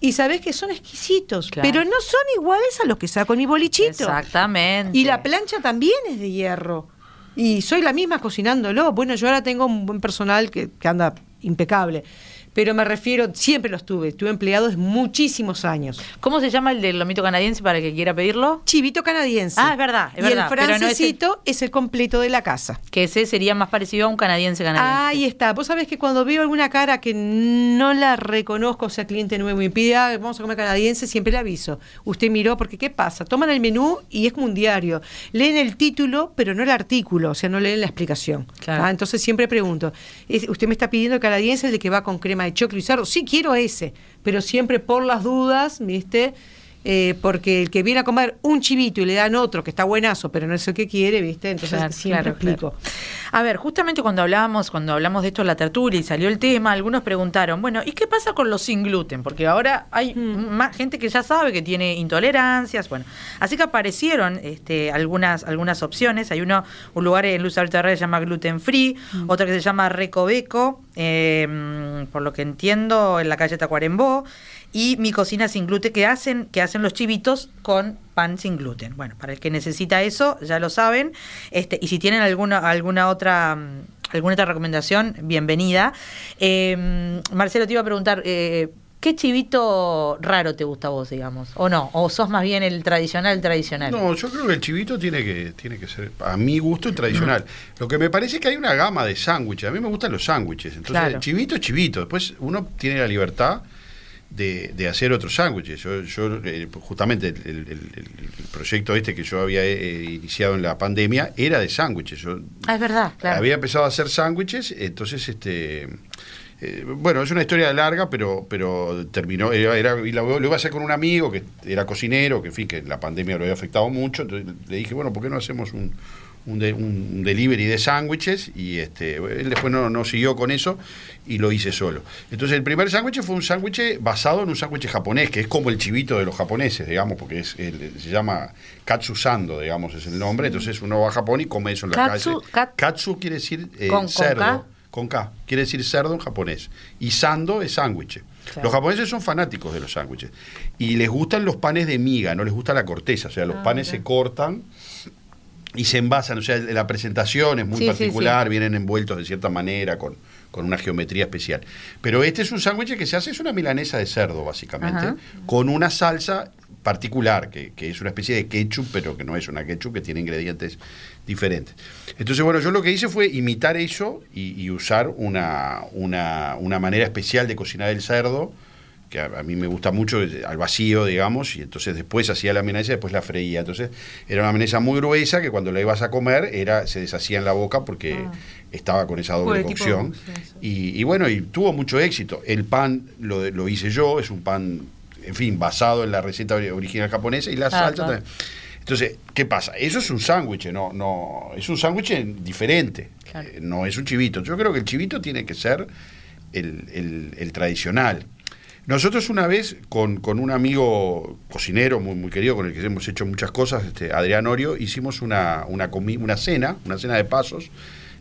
y sabés que son exquisitos, pero no son iguales a los que saco en mi bolichito. Exactamente. Y la plancha también es de hierro. Y soy la misma cocinándolo. Bueno, yo ahora tengo un buen personal que, anda impecable. Pero me refiero, siempre los tuve, estuve empleado muchísimos años. ¿Cómo se llama el del lomito canadiense para el que quiera pedirlo? Chivito canadiense. Ah, es verdad, es y el francesito es, el... completo de la casa. Que ese sería más parecido a un canadiense canadiense. Ahí está. Vos sabés que cuando veo alguna cara que no la reconozco, o sea, cliente nuevo y pide, ah, vamos a comer canadiense, siempre le aviso. Usted miró, porque ¿qué pasa? Toman el menú y es como un diario. Leen el título, pero no el artículo, o sea, no leen la explicación. Ah, entonces siempre pregunto, ¿usted me está pidiendo el canadiense, el de que va con crema de choclo? Sí, quiero ese, pero siempre por las dudas, ¿viste? Eh, porque el que viene a comer un chivito y le dan otro que está buenazo, pero no es el que quiere, ¿viste? Entonces siempre explico. A ver, justamente cuando hablábamos, cuando hablamos de esto en la tertulia y salió el tema, algunos preguntaron, bueno, ¿y qué pasa con los sin gluten? Porque ahora hay mm. más gente que ya sabe que tiene intolerancias, bueno. Así que aparecieron este, algunas, algunas opciones. Hay uno, un lugar en Luz Alta que se llama Gluten Free, mm. otro que se llama Recoveco, eh, por lo que entiendo, en la calle Tacuarembó y mi cocina sin gluten que hacen, que hacen los chivitos con pan sin gluten. Bueno, para el que necesita eso, ya lo saben. Este, y si tienen alguna, alguna otra mm, alguna otra recomendación, bienvenida. Em, Marcelo, te iba a preguntar, eh, ¿qué chivito raro te gusta a vos, digamos? ¿O no? ¿O sos más bien el tradicional, tradicional? No, yo creo que el chivito tiene que, tiene que ser, a mi gusto, el tradicional. Lo que me parece es que hay una gama de sándwiches. A mí me gustan los sándwiches. Entonces, el chivito es chivito. Después uno tiene la libertad de, hacer otros sándwiches. Yo, yo eh, justamente el, proyecto este que yo había eh, iniciado en la pandemia era de sándwiches. Ah, es verdad, claro. Había empezado a hacer sándwiches, entonces este eh, bueno, es una historia larga, pero pero terminó, era, y lo, iba a hacer con un amigo que era cocinero, que en fin, que la pandemia lo había afectado mucho, entonces le dije, bueno, ¿por qué no hacemos un, un, un, delivery de sándwiches y este, él después no, no, siguió con eso y lo hice solo. Entonces el primer sándwich fue un sándwich basado en un sándwich japonés, que es como el chivito de los japoneses, digamos, porque es, se llama katsu sando, digamos, es el nombre. Entonces uno va a Japón y come eso en la calle. katsu quiere decir eh, cerdo. Con K. quiere decir cerdo en japonés. Y sando es sándwich. Los japoneses son fanáticos de los sándwiches. Y les gustan los panes de miga, no les gusta la corteza. O sea, los ah, panes se cortan y se envasan, o sea, la presentación es muy particular, vienen envueltos de cierta manera, con, con, una geometría especial. Pero este es un sándwich que se hace, es una milanesa de cerdo, básicamente, con una salsa particular, que, que, es una especie de ketchup, pero que no es una ketchup, que tiene ingredientes diferentes. Entonces, bueno, yo lo que hice fue imitar eso y, y usar una, una, una manera especial de cocinar el cerdo, que a, mí me gusta mucho, al vacío, digamos, y entonces después hacía la menesa y después la freía. Entonces era una menesa muy gruesa que cuando la ibas a comer era se deshacía en la boca porque ah. estaba con esa doble cocción. y, bueno, y tuvo mucho éxito. El pan lo, lo hice yo, es un pan, en fin, basado en la receta original japonesa y la salsa también. Entonces, ¿qué pasa? Eso es un sándwich, no, no, es un sándwich diferente, eh, no es un chivito. Yo creo que el chivito tiene que ser el, el, el tradicional. Nosotros una vez con, un amigo cocinero muy, muy querido, con el que hemos hecho muchas cosas, este, Adrián Orio, hicimos una, una, una cena, una cena de pasos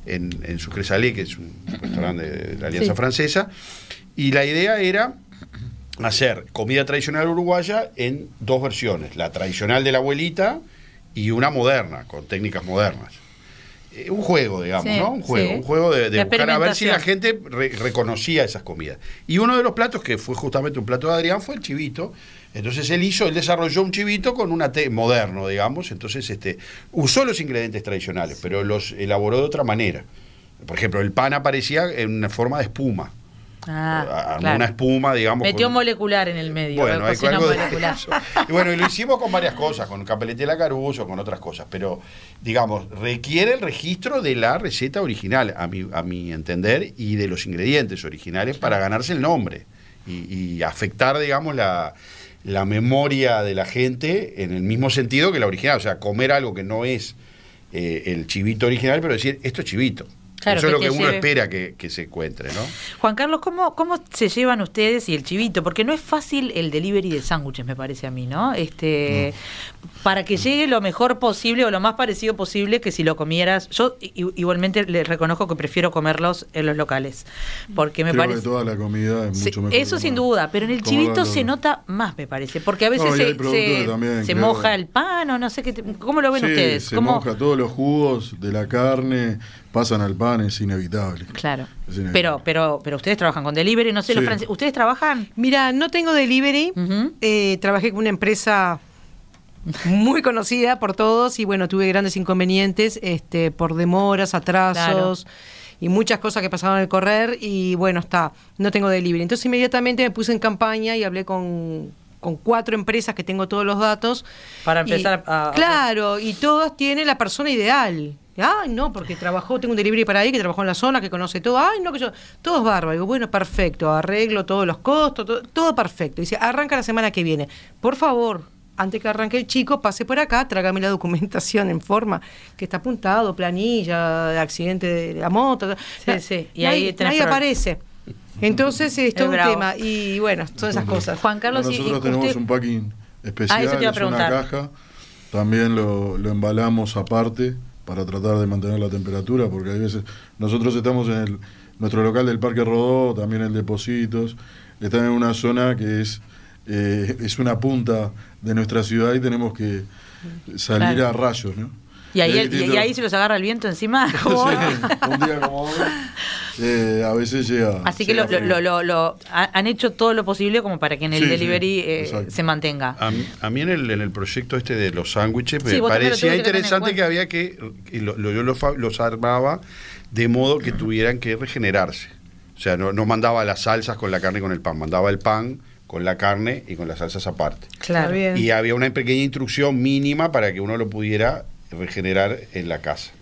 en, en Sucresalé, que es un restaurante de, la Alianza Francesa, y la idea era hacer comida tradicional uruguaya en dos versiones, la tradicional de la abuelita y una moderna, con técnicas modernas. Eh, un juego, digamos, ¿no? Un juego, un juego de, buscar a ver si la gente reconocía esas comidas. Y uno de los platos, que fue justamente un plato de Adrián, fue el chivito. Entonces él hizo, él desarrolló un chivito con una té moderno, digamos. Entonces este, usó los ingredientes tradicionales, pero los elaboró de otra manera. Por ejemplo, el pan aparecía en una forma de espuma. Ah, una espuma, digamos. Metió molecular en el medio. Bueno, hay algo molecular. Y bueno, y lo hicimos con varias cosas, con capelete de la Caruso, con otras cosas, pero digamos, requiere el registro de la receta original, a mi, a mi entender, y de los ingredientes originales para ganarse el nombre y, afectar, digamos, la, la memoria de la gente en el mismo sentido que la original. O sea, comer algo que no es eh, el chivito original, pero decir, esto es chivito. Eso es lo que, uno espera que, se encuentre, ¿no? Juan Carlos, ¿cómo, ¿cómo se llevan ustedes y el chivito? Porque no es fácil el delivery de sándwiches, me parece a mí, ¿no? Este, Para que llegue lo mejor posible o lo más parecido posible que si lo comieras. Yo igualmente le reconozco que prefiero comerlos en los locales. Porque me parece. Que toda la comida es mucho mejor. Eso sin duda, pero en el chivito se nota más, me parece. Porque a veces se, moja el pan o no sé qué. ¿Cómo lo ven ustedes? Se moja todos los jugos de la carne pasan al pan, es inevitable. Claro. Pero, pero, pero ustedes trabajan con delivery, no sé, los franceses. ¿Ustedes trabajan? Mira, no tengo delivery. Eh, trabajé con una empresa muy conocida por todos y bueno, tuve grandes inconvenientes este, por demoras, atrasos. y muchas cosas que pasaban al correr y bueno, está, no tengo delivery. Entonces inmediatamente me puse en campaña y hablé con, con cuatro empresas que tengo todos los datos. Para empezar a... Claro, y todas tienen la persona ideal. Ay, no, porque trabajó, tengo un delivery para ahí que trabajó en la zona, que conoce todo. Ay, no, que yo. Todo es bárbaro. Digo, bueno, perfecto, arreglo todos los costos, todo, todo perfecto. Dice, arranca la semana que viene. Por favor, antes que arranque el chico, pase por acá, trágame la documentación en forma que está apuntado, planilla, de accidente de la moto. Sí, sí. Y ahí, ahí aparece. Entonces es todo un tema. Y bueno, todas esas cosas. Juan Carlos, nosotros tenemos un packing especial, ah, es una caja. También lo, lo embalamos aparte para tratar de mantener la temperatura, porque hay veces nosotros estamos en el, nuestro local del Parque Rodó, también en Depósitos, están en una zona que es, eh, es una punta de nuestra ciudad y tenemos que salir a rayos, ¿no? Y ahí, y, ahí se los agarra el viento encima. un día como hoy, eh, a veces llega. Así que lo, lo, lo, han hecho todo lo posible como para que en el delivery eh, se mantenga. A, mí en el, en el proyecto este de los sándwiches me parecía interesante que, había que, yo los, armaba de modo que tuvieran que regenerarse. O sea, no, no mandaba las salsas con la carne y con el pan, mandaba el pan con la carne y con las salsas aparte. Claro. Y había una pequeña instrucción mínima para que uno lo pudiera regenerar en la casa.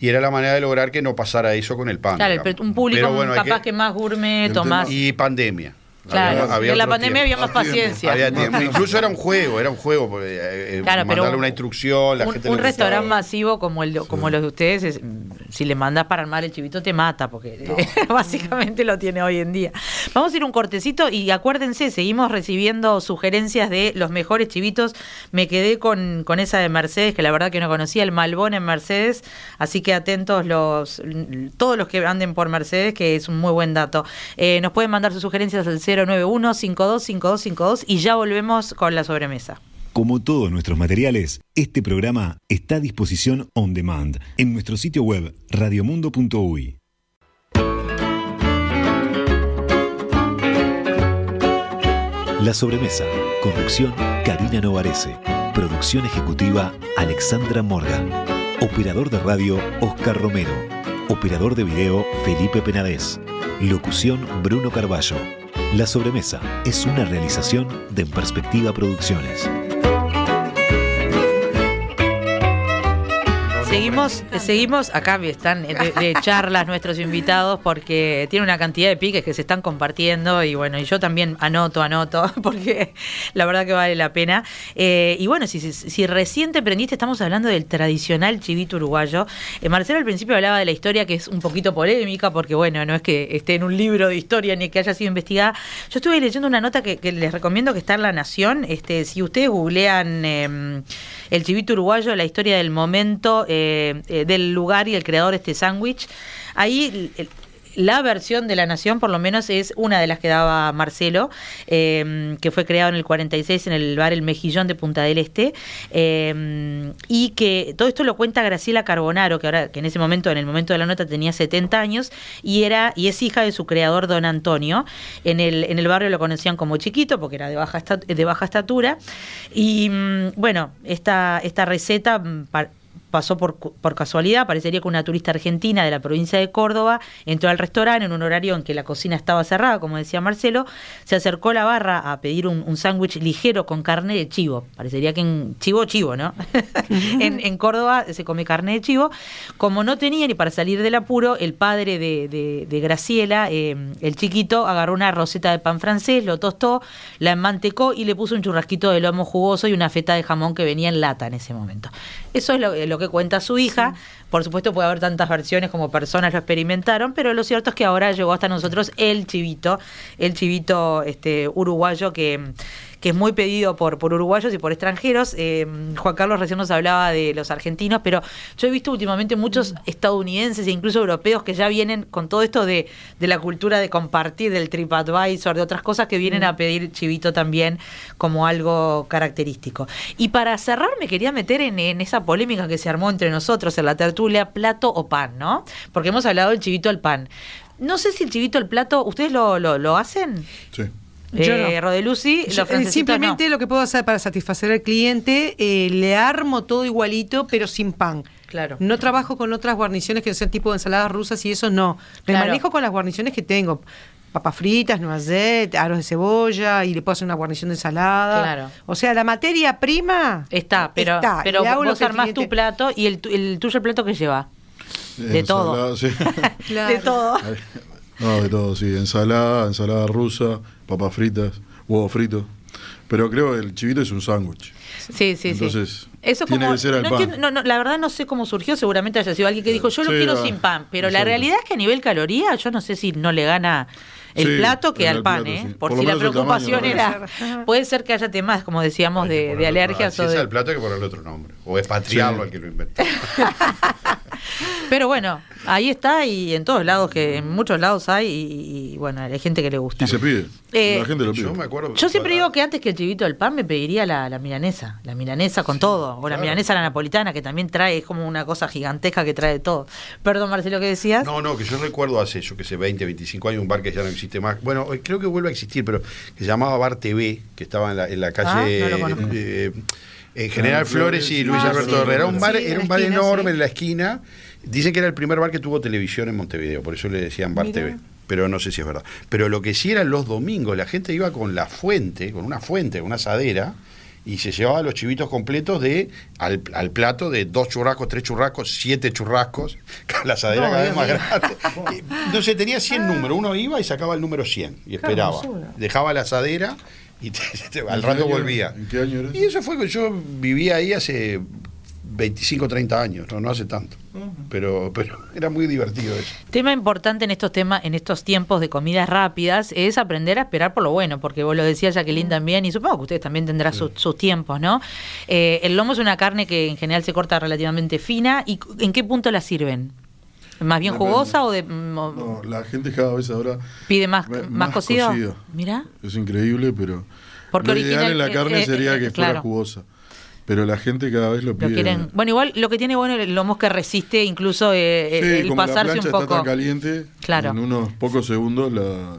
Y era la manera de lograr que no pasara eso con el pan. Claro, un público capaz que, más gourmet o más... Y pandemia. Claro, en la pandemia había más paciencia. Incluso era un juego, era un juego. Eh, eh, mandarle una instrucción, la un, gente Un restaurante masivo como el como los de ustedes, si le mandas para armar el chivito te mata, porque básicamente lo tiene hoy en día. Vamos a ir un cortecito y acuérdense, seguimos recibiendo sugerencias de los mejores chivitos. Me quedé con, con esa de Mercedes, que la verdad que no conocía, el Malbón en Mercedes, así que atentos los todos los que anden por Mercedes, que es un muy buen dato. Eh, nos pueden mandar sus sugerencias al 091-525252 y ya volvemos con la sobremesa. Como todos nuestros materiales, este programa está a disposición on demand en nuestro sitio web radiomundo.uy. La sobremesa. Conducción Karina Novarese. Producción ejecutiva Alexandra Morgan. Operador de radio Oscar Romero. Operador de video Felipe Penadez. Locución Bruno Carballo. La sobremesa es una realización de Perspectiva Producciones. Seguimos, seguimos, acá están de, charlas nuestros invitados porque tiene una cantidad de piques que se están compartiendo y bueno, y yo también anoto, anoto, porque la verdad que vale la pena. Eh, y bueno, si, si, recién te prendiste, estamos hablando del tradicional chivito uruguayo. Eh, Marcelo al principio hablaba de la historia que es un poquito polémica, porque bueno, no es que esté en un libro de historia ni que haya sido investigada. Yo estuve leyendo una nota que, les recomiendo que está en La Nación. Este, si ustedes googlean em, el chivito uruguayo, la historia del momento. Eh, eh, del lugar y el creador de este sándwich. Ahí la versión de La Nación, por lo menos, es una de las que daba Marcelo, em, que fue creado en el 46 en el bar El Mejillón de Punta del Este, y que todo esto lo cuenta Graciela Carbonaro, que ahora, que en ese momento, en el momento de la nota, tenía 70 años, y era, y es hija de su creador, don Antonio. En el, en el barrio lo conocían como chiquito, porque era de baja, de baja estatura. Y mm, bueno, esta, esta receta mm, pasó por, por, casualidad, parecería que una turista argentina de la provincia de Córdoba entró al restaurante en un horario en que la cocina estaba cerrada, como decía Marcelo, se acercó a la barra a pedir un, sándwich ligero con carne de chivo. Parecería que en chivo, chivo, ¿no? en, Córdoba se come carne de chivo. Como no tenía ni para salir del apuro, el padre de, Graciela, eh, el chiquito, agarró una roseta de pan francés, lo tostó, la enmantecó y le puso un churrasquito de lomo jugoso y una feta de jamón que venía en lata en ese momento. Eso es lo, lo que cuenta su hija. Por supuesto puede haber tantas versiones como personas lo experimentaron, pero lo cierto es que ahora llegó hasta nosotros el chivito, el chivito este, uruguayo que, que es muy pedido por, por uruguayos y por extranjeros. Eh, Juan Carlos recién nos hablaba de los argentinos, pero yo he visto últimamente muchos estadounidenses e incluso europeos que ya vienen con todo esto de, la cultura de compartir, del TripAdvisor, de otras cosas que vienen a pedir chivito también como algo característico. Y para cerrar me quería meter en, esa polémica que se armó entre nosotros en la tertulia, plato o pan, ¿no? Porque hemos hablado del chivito al pan. No sé si el chivito al plato, ¿ustedes lo, lo, hacen? Sí. Eh, Rodeluci, eh, simplemente lo que puedo hacer para satisfacer al cliente, eh, le armo todo igualito, pero sin pan. Claro. No trabajo con otras guarniciones que sean tipo de ensaladas rusas y eso no. Me manejo con las guarniciones que tengo. Papas fritas, noisette, aros de cebolla y le puedo hacer una guarnición de ensalada. Claro. O sea, la materia prima está, pero, está. pero vos armás tu plato y el, el tuyo el plato que lleva. De todo. De todo. No, de todo, sí. Ensalada, ensalada rusa, papas fritas, huevo frito. Pero creo que el chivito es un sándwich. Sí, sí, Entonces, Eso tiene que ser al pan. no, la verdad no sé cómo surgió, seguramente haya sido alguien que dijo, yo lo quiero sin pan, pero la realidad es que a nivel caloría yo no sé si no le gana el plato que al pan, ¿eh? Por, si la preocupación era, puede ser que haya temas, como decíamos, de, de alergias. Si o de... es el plato hay que ponerle otro nombre, o expatriarlo al que lo inventó. Pero bueno, ahí está y en todos lados, que en muchos lados hay y, bueno, hay gente que le gusta. Y se pide. Eh, la gente lo pide. Yo, me acuerdo yo siempre digo que antes que el chivito del pan me pediría la, la milanesa, la milanesa con todo, o la milanesa la napolitana que también trae, es como una cosa gigantesca que trae todo. Perdón, Marcelo, ¿qué decías? No, no, que yo recuerdo hace, yo que sé, 20, 25 años un bar que ya no existe más. Bueno, creo que vuelve a existir, pero que se llamaba Bar TV, que estaba en la, en la calle... Ah, eh, General Flores y Luis ah, Alberto Herrera. Era un bar, era un bar enorme en la esquina Dicen que era el primer bar que tuvo televisión en Montevideo, por eso le decían Bar TV. Pero no sé si es verdad. Pero lo que sí eran los domingos, la gente iba con la fuente, con una fuente, con una asadera, y se llevaba los chivitos completos de al, plato de dos churrascos, tres churrascos, siete churrascos, la asadera cada vez más grande. Entonces tenía 100 números, uno iba y sacaba el número 100 y esperaba. Dejaba la asadera y al rato volvía. ¿En qué año Y eso fue que yo vivía ahí hace 25, 30 años, no, no hace tanto. Pero, pero era muy divertido eso. Tema importante en estos temas, en estos tiempos de comidas rápidas, es aprender a esperar por lo bueno, porque vos lo decías Jacqueline también, y supongo que ustedes también tendrán sus, tiempos, ¿no? Eh, el lomo es una carne que en general se corta relativamente fina, ¿y en qué punto la sirven? ¿Más bien jugosa o de.? Mm, no, la gente cada vez ahora. ¿Pide más, más, cocido? Mira. Es increíble, pero. Porque lo ideal en la carne eh, sería eh, que fuera jugosa. Pero la gente cada vez lo pide. bueno, igual lo que tiene bueno el lomo que resiste incluso eh, el pasarse la un poco. Está tan caliente, claro. en unos pocos segundos la,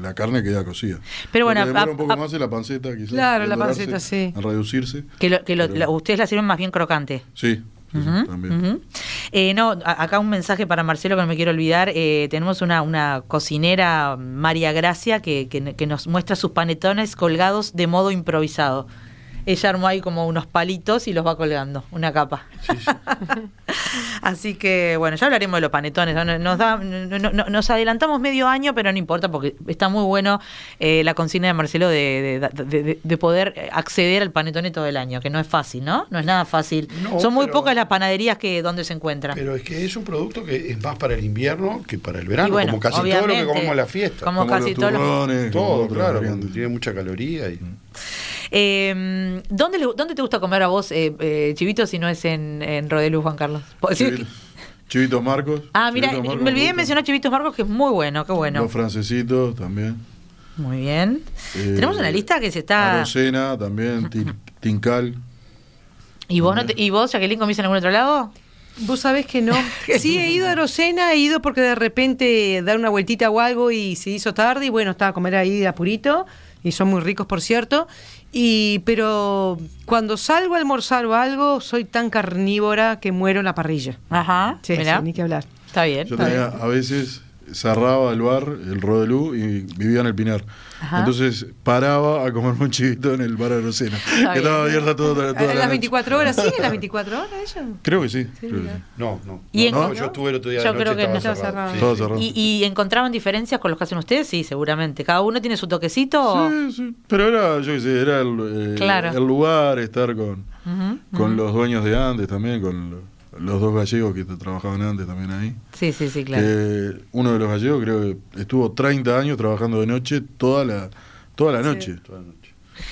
la carne queda cocida. Pero bueno, un poco más en la panceta, quizás. Claro, la panceta, sí. A reducirse. Que, que ustedes la sirven más bien crocante. Sí. También. Eh, no, acá un mensaje para Marcelo que no me quiero olvidar. Eh, tenemos una, una cocinera, María Gracia, que, que nos muestra sus panetones colgados de modo improvisado ella armó ahí como unos palitos y los va colgando, una capa. Así que, bueno, ya hablaremos de los panetones. Nos, nos adelantamos medio año, pero no importa porque está muy bueno eh, la consigna de Marcelo de, de, poder acceder al panetone todo el año, que no es fácil, ¿no? No es nada fácil. Son muy pocas las panaderías que donde se encuentran. Pero es que es un producto que es más para el invierno que para el verano, como casi todo lo que comemos en la fiesta. Como, casi todo. Todo, claro, tiene mucha caloría y... Eh, ¿dónde, ¿Dónde te gusta comer a vos, eh, eh, Chivito, si no es en, en Rodeluz, Juan Carlos? Chivitos Marcos. Ah, mira, me olvidé de mencionar Chivitos Marcos, que es muy bueno, qué bueno. Los francesitos también. Muy bien. Eh, Tenemos una lista que se está... Arocena también, Tincal. ¿Y vos, no ¿Y vos, Jacqueline, comiste en algún otro lado? Vos sabés que no. Sí, he ido a Arocena, he ido porque de repente dar una vueltita o algo y se hizo tarde y bueno, estaba a comer ahí de apurito y son muy ricos, por cierto. Y, pero cuando salgo a almorzar o algo, soy tan carnívora que muero en la parrilla. Ajá, sí, ni que hablar. Está bien. Yo tenía, a veces cerraba el bar, el Rodelú, y vivía en el Pinar. Entonces paraba a comer un chivito en el bar de Rosena, que estaba abierta toda, toda ¿En las 24 horas? ¿Sí? ¿En las 24 horas ella? Creo que sí. No, no. no, yo estuve el otro día Yo de creo que no estaba cerrado. ¿Y, ¿Y, encontraban diferencias con los que hacen ustedes? Sí, seguramente. ¿Cada uno tiene su toquecito? Sí, sí. Pero era, yo qué sé, era el, eh, el lugar, estar con, con los dueños de antes también, con los dos gallegos que trabajaban antes también ahí. Sí, sí, sí, claro. uno de los gallegos creo que estuvo 30 años trabajando de noche toda la, toda la noche.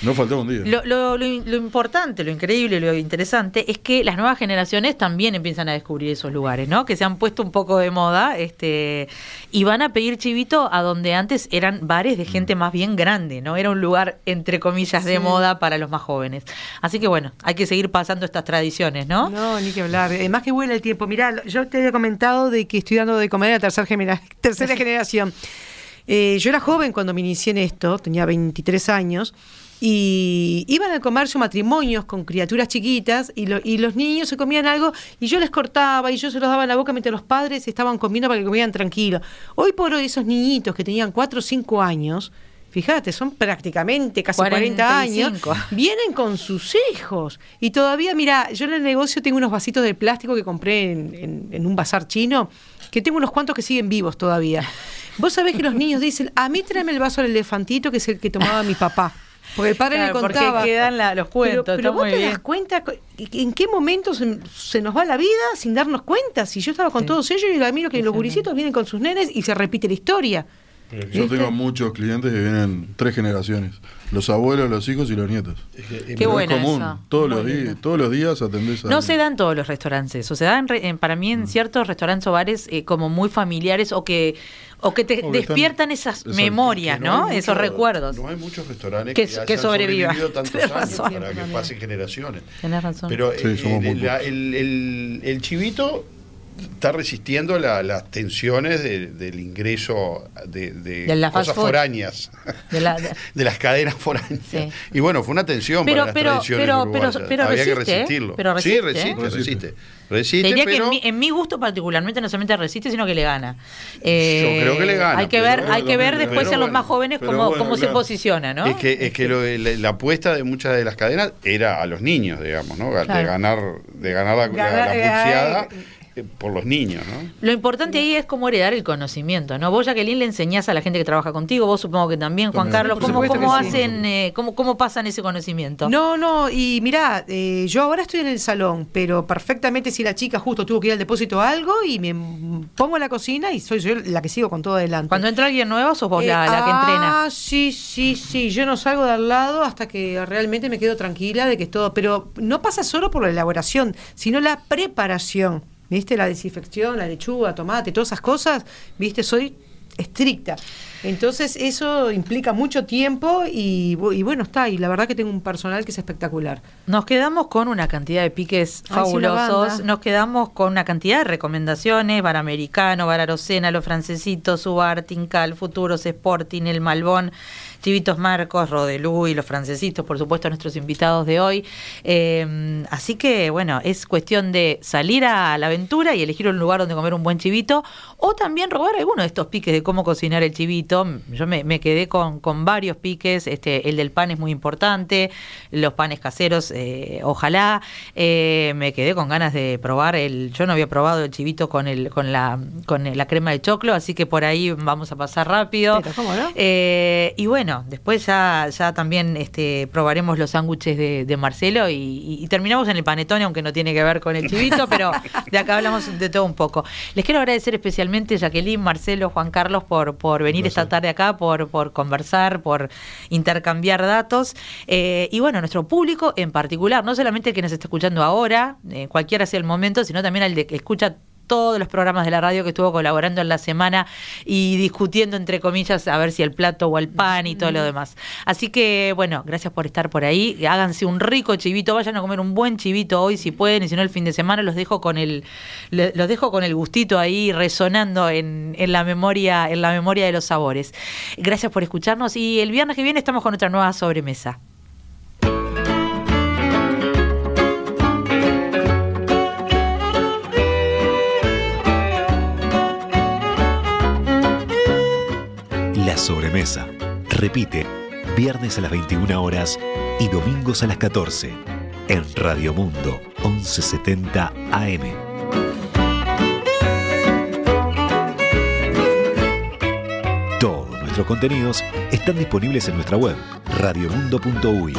No faltaba un día. Lo, importante, lo increíble, lo interesante es que las nuevas generaciones también empiezan a descubrir esos lugares, ¿no? Que se han puesto un poco de moda este y van a pedir chivito a donde antes eran bares de gente más bien grande, ¿no? Era un lugar, entre comillas, de moda para los más jóvenes. Así que bueno, hay que seguir pasando estas tradiciones, ¿no? No, ni que hablar. Además que vuela el tiempo. Mirá, yo te había comentado de que estoy dando de comer a la tercera, tercera generación. Eh, yo era joven cuando me inicié en esto, tenía 23 años, y iban al comercio matrimonios con criaturas chiquitas y, y, los niños se comían algo y yo les cortaba y yo se los daba en la boca mientras los padres estaban comiendo para que comieran tranquilo. Hoy por hoy esos niñitos que tenían 4 o 5 años, fíjate, son prácticamente casi 40 años, vienen con sus hijos. Y todavía, mira, yo en el negocio tengo unos vasitos de plástico que compré en, un bazar chino, que tengo unos cuantos que siguen vivos todavía. Vos sabés que los niños dicen, a mí tráeme el vaso del elefantito, que es el que tomaba mi papá. Porque el padre le contaba. Porque quedan los cuentos. Pero, vos te das cuenta en qué momento se, nos va la vida sin darnos cuenta. Si yo estaba con todos ellos y miro que los guricitos vienen con sus nenes y se repite la historia. Yo tengo muchos clientes que vienen tres generaciones, los abuelos, los hijos y los nietos. Qué bueno común, todos los días, todos los días atendés a No se dan todos los restaurantes, o se dan para mí en mm. ciertos restaurantes o bares eh, como muy familiares o que o que te despiertan esas memorias, ¿no? Esos recuerdos. No hay muchos restaurantes que, que, sobrevivan tantos años para que pasen generaciones. Tienes razón. Pero eh, el, el chivito está resistiendo las tensiones del ingreso de, cosas foráneas, de, las cadenas foráneas. Y bueno, fue una tensión pero, para pero, las tradiciones pero, Había que resistirlo. sí, ¿eh? resiste, resiste. resiste. Diría que en mi, gusto particularmente no solamente resiste, sino que le gana. Yo creo que le gana. Hay que ver, hay que ver después en los más jóvenes cómo, cómo se posiciona, ¿no? Es que, es que la, apuesta de muchas de las cadenas era a los niños, digamos, ¿no? De ganar, de ganar la, la, por los niños, ¿no? Lo importante ahí es cómo heredar el conocimiento, ¿no? Vos, Jacqueline, le enseñás a la gente que trabaja contigo, vos supongo que también, Juan Carlos, ¿cómo, cómo hacen, eh, cómo, cómo pasan ese conocimiento? No, no, y mirá, eh, yo ahora estoy en el salón, pero perfectamente si la chica justo tuvo que ir al depósito algo y me pongo en la cocina y soy yo la que sigo con todo adelante. Cuando entra alguien nuevo, sos vos la, la, que entrena. Ah, sí, sí, sí, yo no salgo de al lado hasta que realmente me quedo tranquila de que es todo, pero no pasa solo por la elaboración, sino la preparación. ¿Viste? La desinfección, la lechuga, tomate, todas esas cosas, ¿viste? Soy estricta. Entonces eso implica mucho tiempo y, bueno, está, y la verdad que tengo un personal que es espectacular. Nos quedamos con una cantidad de piques fabulosos, nos quedamos con una cantidad de recomendaciones, Bar Americano, Bar Arocena, Los Francesitos, Subar, Tincal, Futuros, Sporting, El Malbón. Chivitos Marcos, Rodelú y los francesitos, por supuesto, nuestros invitados de hoy. Eh, así que, bueno, es cuestión de salir a la aventura y elegir un lugar donde comer un buen chivito o también robar alguno de estos piques de cómo cocinar el chivito. Yo me, quedé con, con, varios piques, este, el del pan es muy importante, los panes caseros, eh, ojalá. Eh, me quedé con ganas de probar el, yo no había probado el chivito con el, con la, con la crema de choclo, así que por ahí vamos a pasar rápido. y bueno, después ya, ya también este, probaremos los sándwiches de, Marcelo y, terminamos en el panetone, aunque no tiene que ver con el chivito, pero de acá hablamos de todo un poco. Les quiero agradecer especialmente Jacqueline, Marcelo, Juan Carlos por, por venir esta tarde acá, por, por conversar, por intercambiar datos. Eh, y bueno, nuestro público en particular, no solamente el que nos está escuchando ahora, eh, cualquiera sea el momento, sino también de que escucha todos los programas de la radio que estuvo colaborando en la semana y discutiendo, entre comillas, a ver si el plato o el pan y todo lo demás. Así que, bueno, gracias por estar por ahí. Háganse un rico chivito, vayan a comer un buen chivito hoy si pueden, y si no el fin de semana los dejo con el, los dejo con el gustito ahí resonando en, en la memoria, en la memoria de los sabores. Gracias por escucharnos y el viernes que viene estamos con otra nueva sobremesa. Sobremesa. Repite, viernes a las 21 horas y domingos a las 14 en Radio Mundo 1170 AM. Todos nuestros contenidos están disponibles en nuestra web radiomundo.uy.